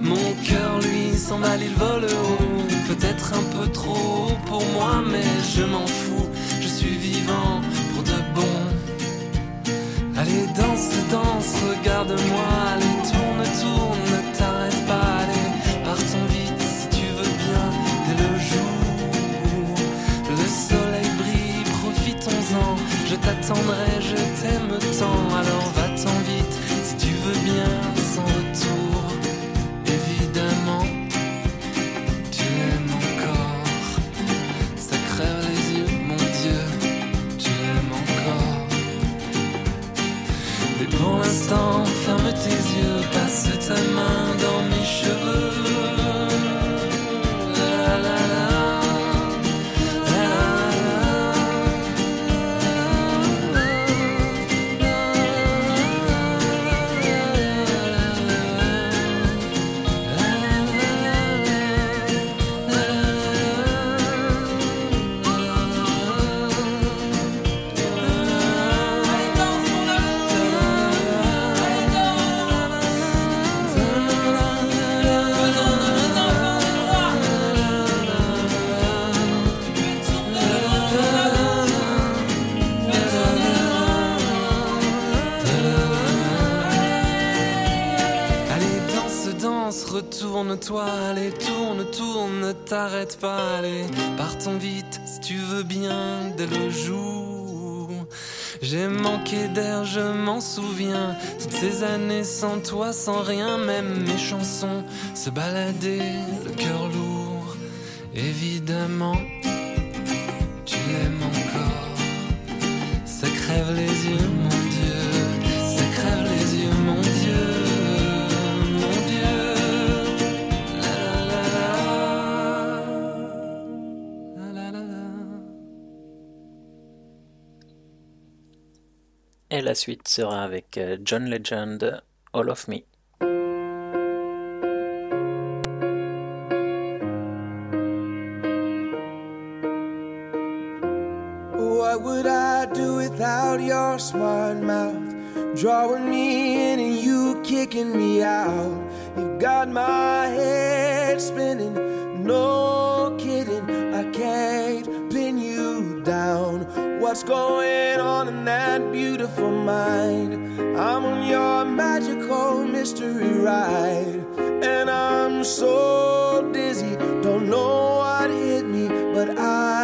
Mon cœur lui s'emballe, il vole haut, peut-être un peu trop pour moi, mais je m'en fous, je suis vivant pour de bon. Allez, danse, danse, regarde-moi, allez, tourne, tourne, t'attendrai, je t'aime tant, alors va-t'en vite si tu veux bien, sans retour. Évidemment, tu l'aimes encore, ça crève les yeux, mon Dieu, tu l'aimes encore. Mais pour l'instant, ferme tes yeux, passe ta main retourne-toi, allez, tourne, tourne, ne t'arrête pas, allez, partons vite si tu veux bien dès le jour. J'ai manqué d'air, je m'en souviens, toutes ces années sans toi, sans rien, même mes chansons se baladaient, le cœur lourd, évidemment, la suite sera avec euh, John Legend, All of Me. What would I do without your smart mouth? Drawing me in and you kicking me out. You got my head spinning, no kidding. What's going on in that beautiful mind? I'm on your magical mystery ride, and I'm so dizzy, don't know what hit me, but I'll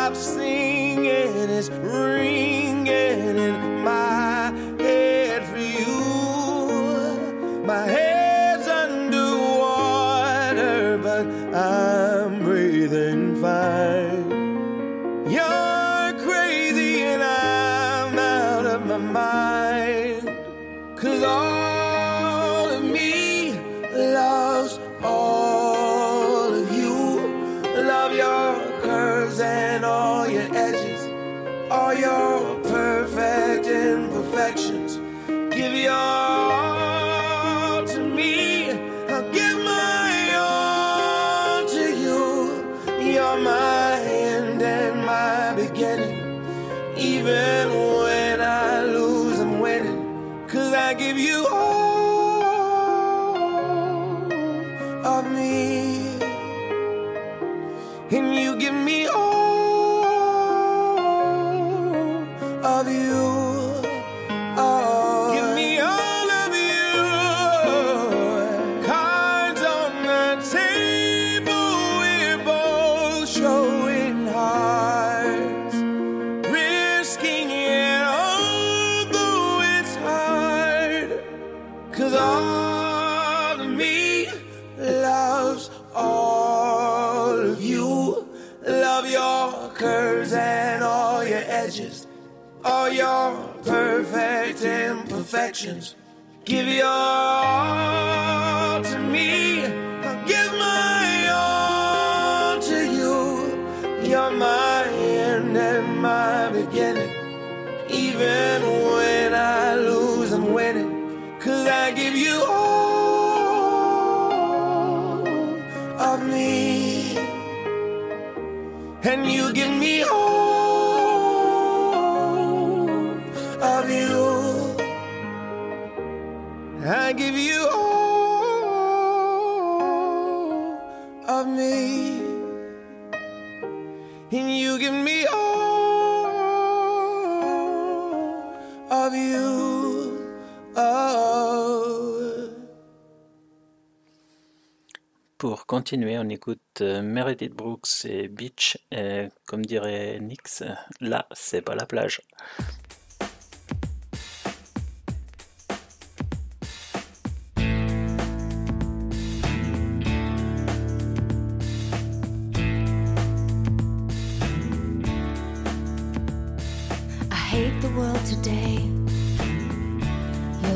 continuer, on écoute euh, Meredith Brooks et Beach. Et comme dirait Nix, là, c'est pas la plage.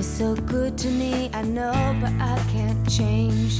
So good to me, I know, but I can't change.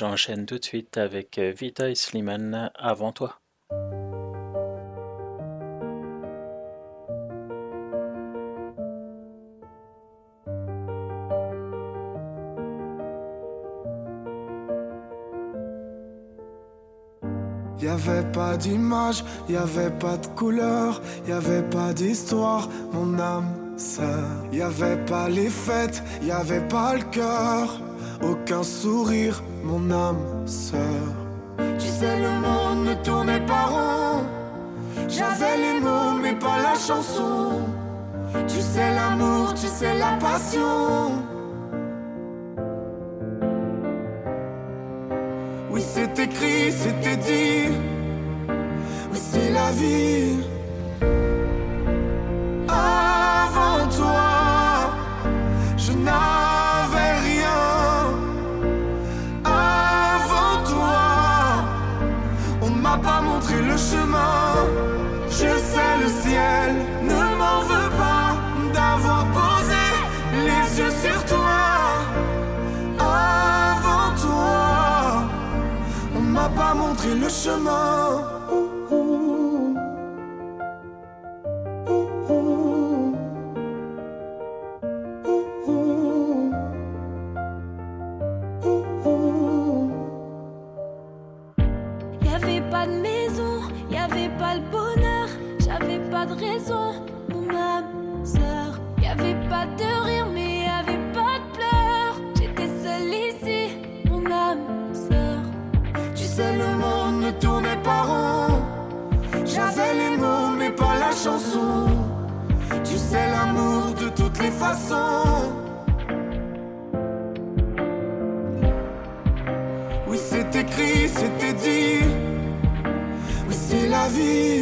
j'enchaîne tout de suite avec euh, Vita et Slimane avant toi. Y'avait pas d'image, y'avait pas de couleur, y'avait pas d'histoire, mon âme sœur. Y'avait pas les fêtes, y'avait pas le cœur aucun sourire, mon âme sœur. Tu sais, le monde ne tournait pas rond. J'avais les mots, mais pas la chanson. Tu sais l'amour, tu sais la passion. Oui, c'est écrit, c'était dit. Oui, c'est la vie. chemin. Oui, c'est écrit, c'était dit. Oui, c'est la vie.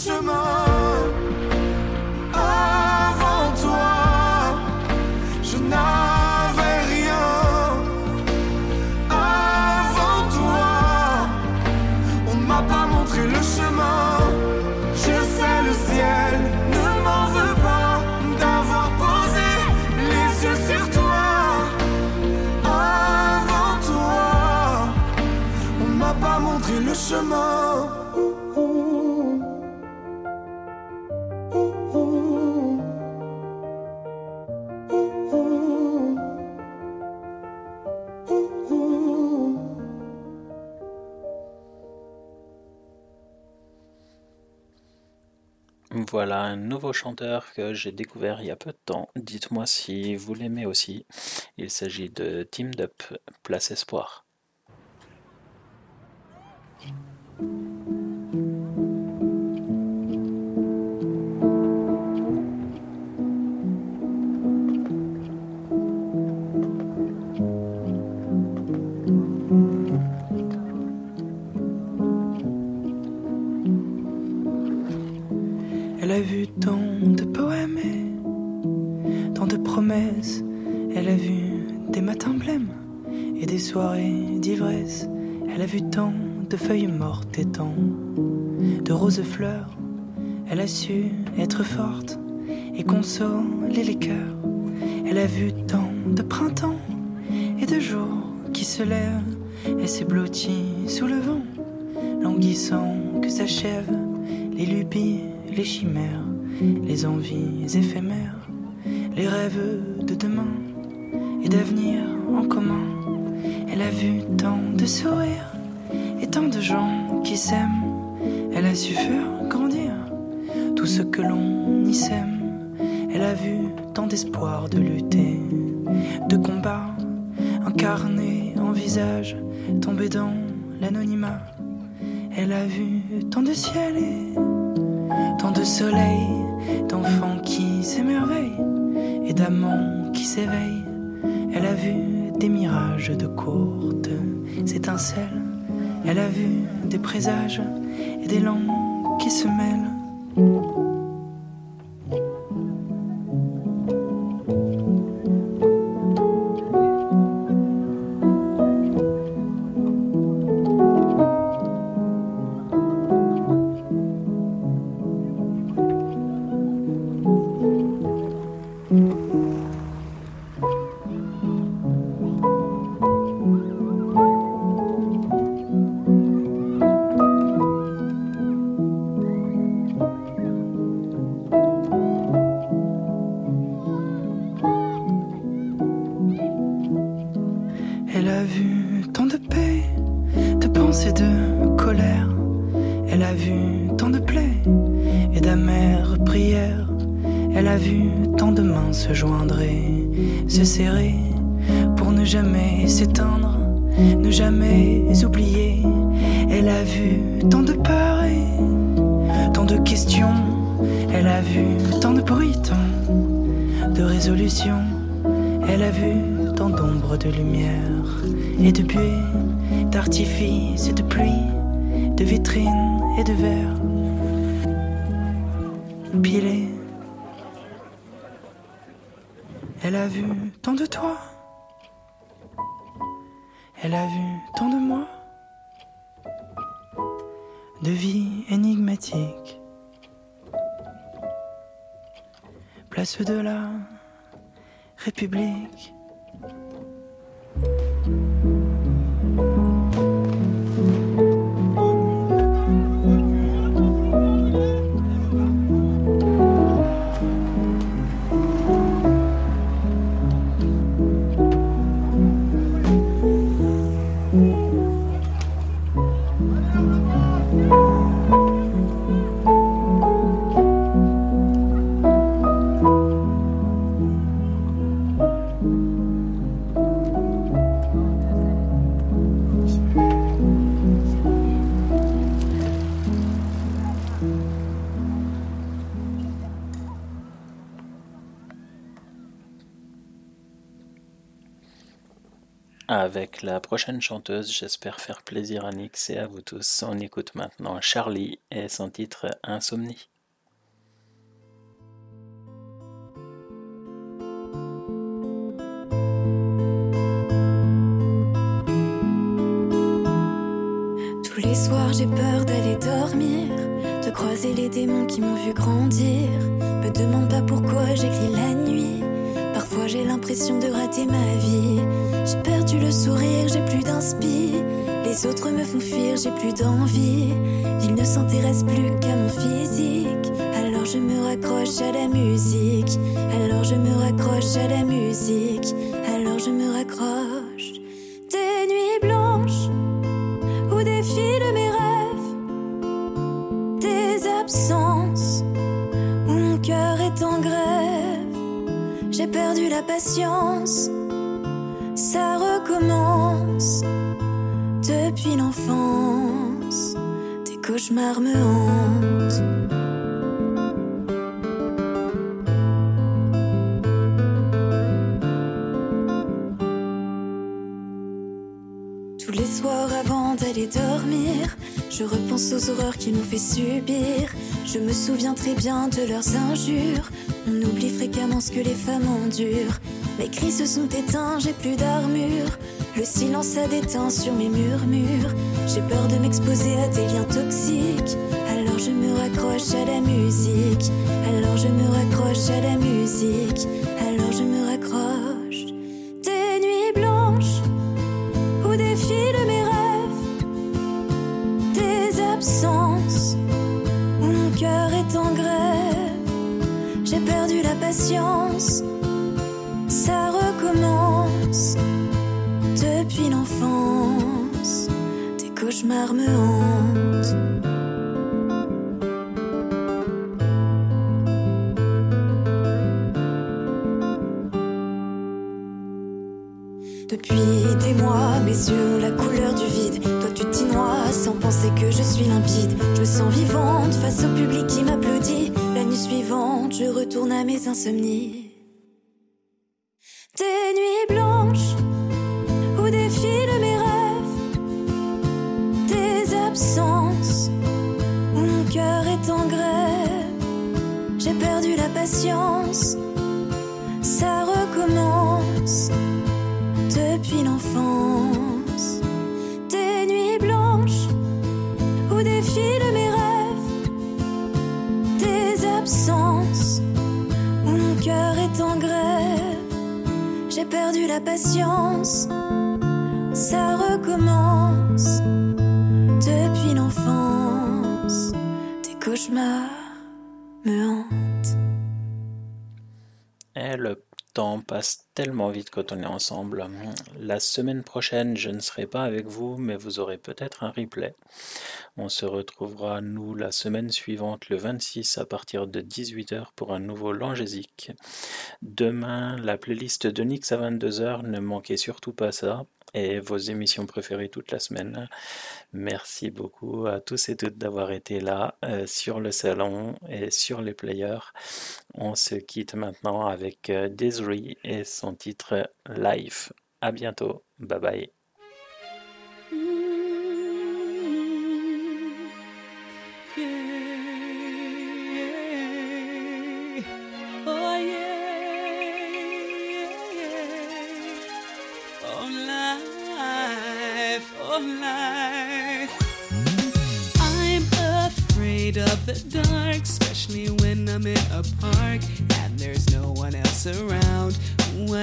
Chemin. Voilà un nouveau chanteur que j'ai découvert il y a peu de temps. Dites-moi si vous l'aimez aussi. Il s'agit de Team Up, Place Espoir. Su être forte et consoler les cœurs. Elle a vu tant de printemps et de jours qui se lèvent. Elle s'est blottie sous le vent, languissant que s'achèvent les lubies, les chimères, les envies éphémères, les rêves de demain et d'avenir en commun. Elle a vu tant de sourires et tant de gens qui s'aiment. Elle a su faire tout ce que l'on y sème. Elle a vu tant d'espoir de lutter, de combats, incarnés en visage, tomber dans l'anonymat. Elle a vu tant de ciel et tant de soleil, d'enfants qui s'émerveillent et d'amants qui s'éveillent. Elle a vu des mirages de courtes étincelles. Elle a vu des présages et des langues qui se mêlent. Elle Avec la prochaine chanteuse, j'espère faire plaisir à Nix et à vous tous. On écoute maintenant Charlie et son titre Insomnie. Tous les soirs, j'ai peur d'aller dormir de croiser les démons qui m'ont vu grandir. Me demande pas pourquoi j'écris la nuit. Parfois j'ai l'impression de rater ma vie. J'ai perdu le sourire, j'ai plus d'inspi. Les autres me font fuir, j'ai plus d'envie. Ils ne s'intéressent plus qu'à mon physique. Alors je me raccroche à la musique. Alors je me raccroche à la musique. La patience, ça recommence depuis l'enfance. Des cauchemars me hantent. Tous les soirs avant d'aller dormir, je repense aux horreurs qu'ils nous fait subir. Je me souviens très bien de leurs injures. On oublie fréquemment ce que les femmes endurent. Mes cris se sont éteints, j'ai plus d'armure. Le silence a déteint sur mes murmures. J'ai peur de m'exposer à des liens toxiques. Alors je me raccroche à la musique. Alors je me raccroche à la musique. Alors je me patience, ça recommence depuis l'enfance. Des cauchemars me hantent. Depuis des mois, mes yeux la couleur du vide. Toi, tu t'y noies sans penser que je suis limpide. Je me sens vivante face au public. Je retourne à mes insomnies. Des nuits blanches filles de mes rêves, des absences où mon cœur est en grève. J'ai perdu la patience, ça recommence J'ai perdu la patience, ça recommence depuis l'enfance. Des cauchemars me hantent. Le temps passe tellement vite quand on est ensemble. La semaine prochaine, je ne serai pas avec vous, mais vous aurez peut-être un replay. On se retrouvera, nous, la semaine suivante, le 26, à partir de 18h pour un nouveau Langésique. Demain, la playlist de Nix à 22h, ne manquez surtout pas ça. Et vos émissions préférées toute la semaine. Merci beaucoup à tous et toutes d'avoir été là euh, sur le salon et sur les players. On se quitte maintenant avec euh, Desiree et son titre Life. À bientôt. Bye bye.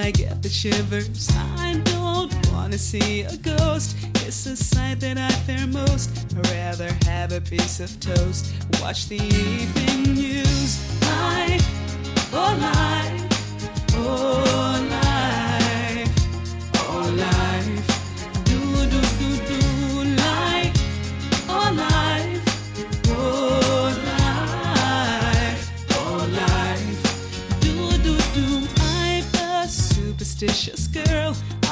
I get the shivers. I don't wanna see a ghost. It's a sight that I fear most. I'd rather have a piece of toast. Watch the evening news. Life, oh life,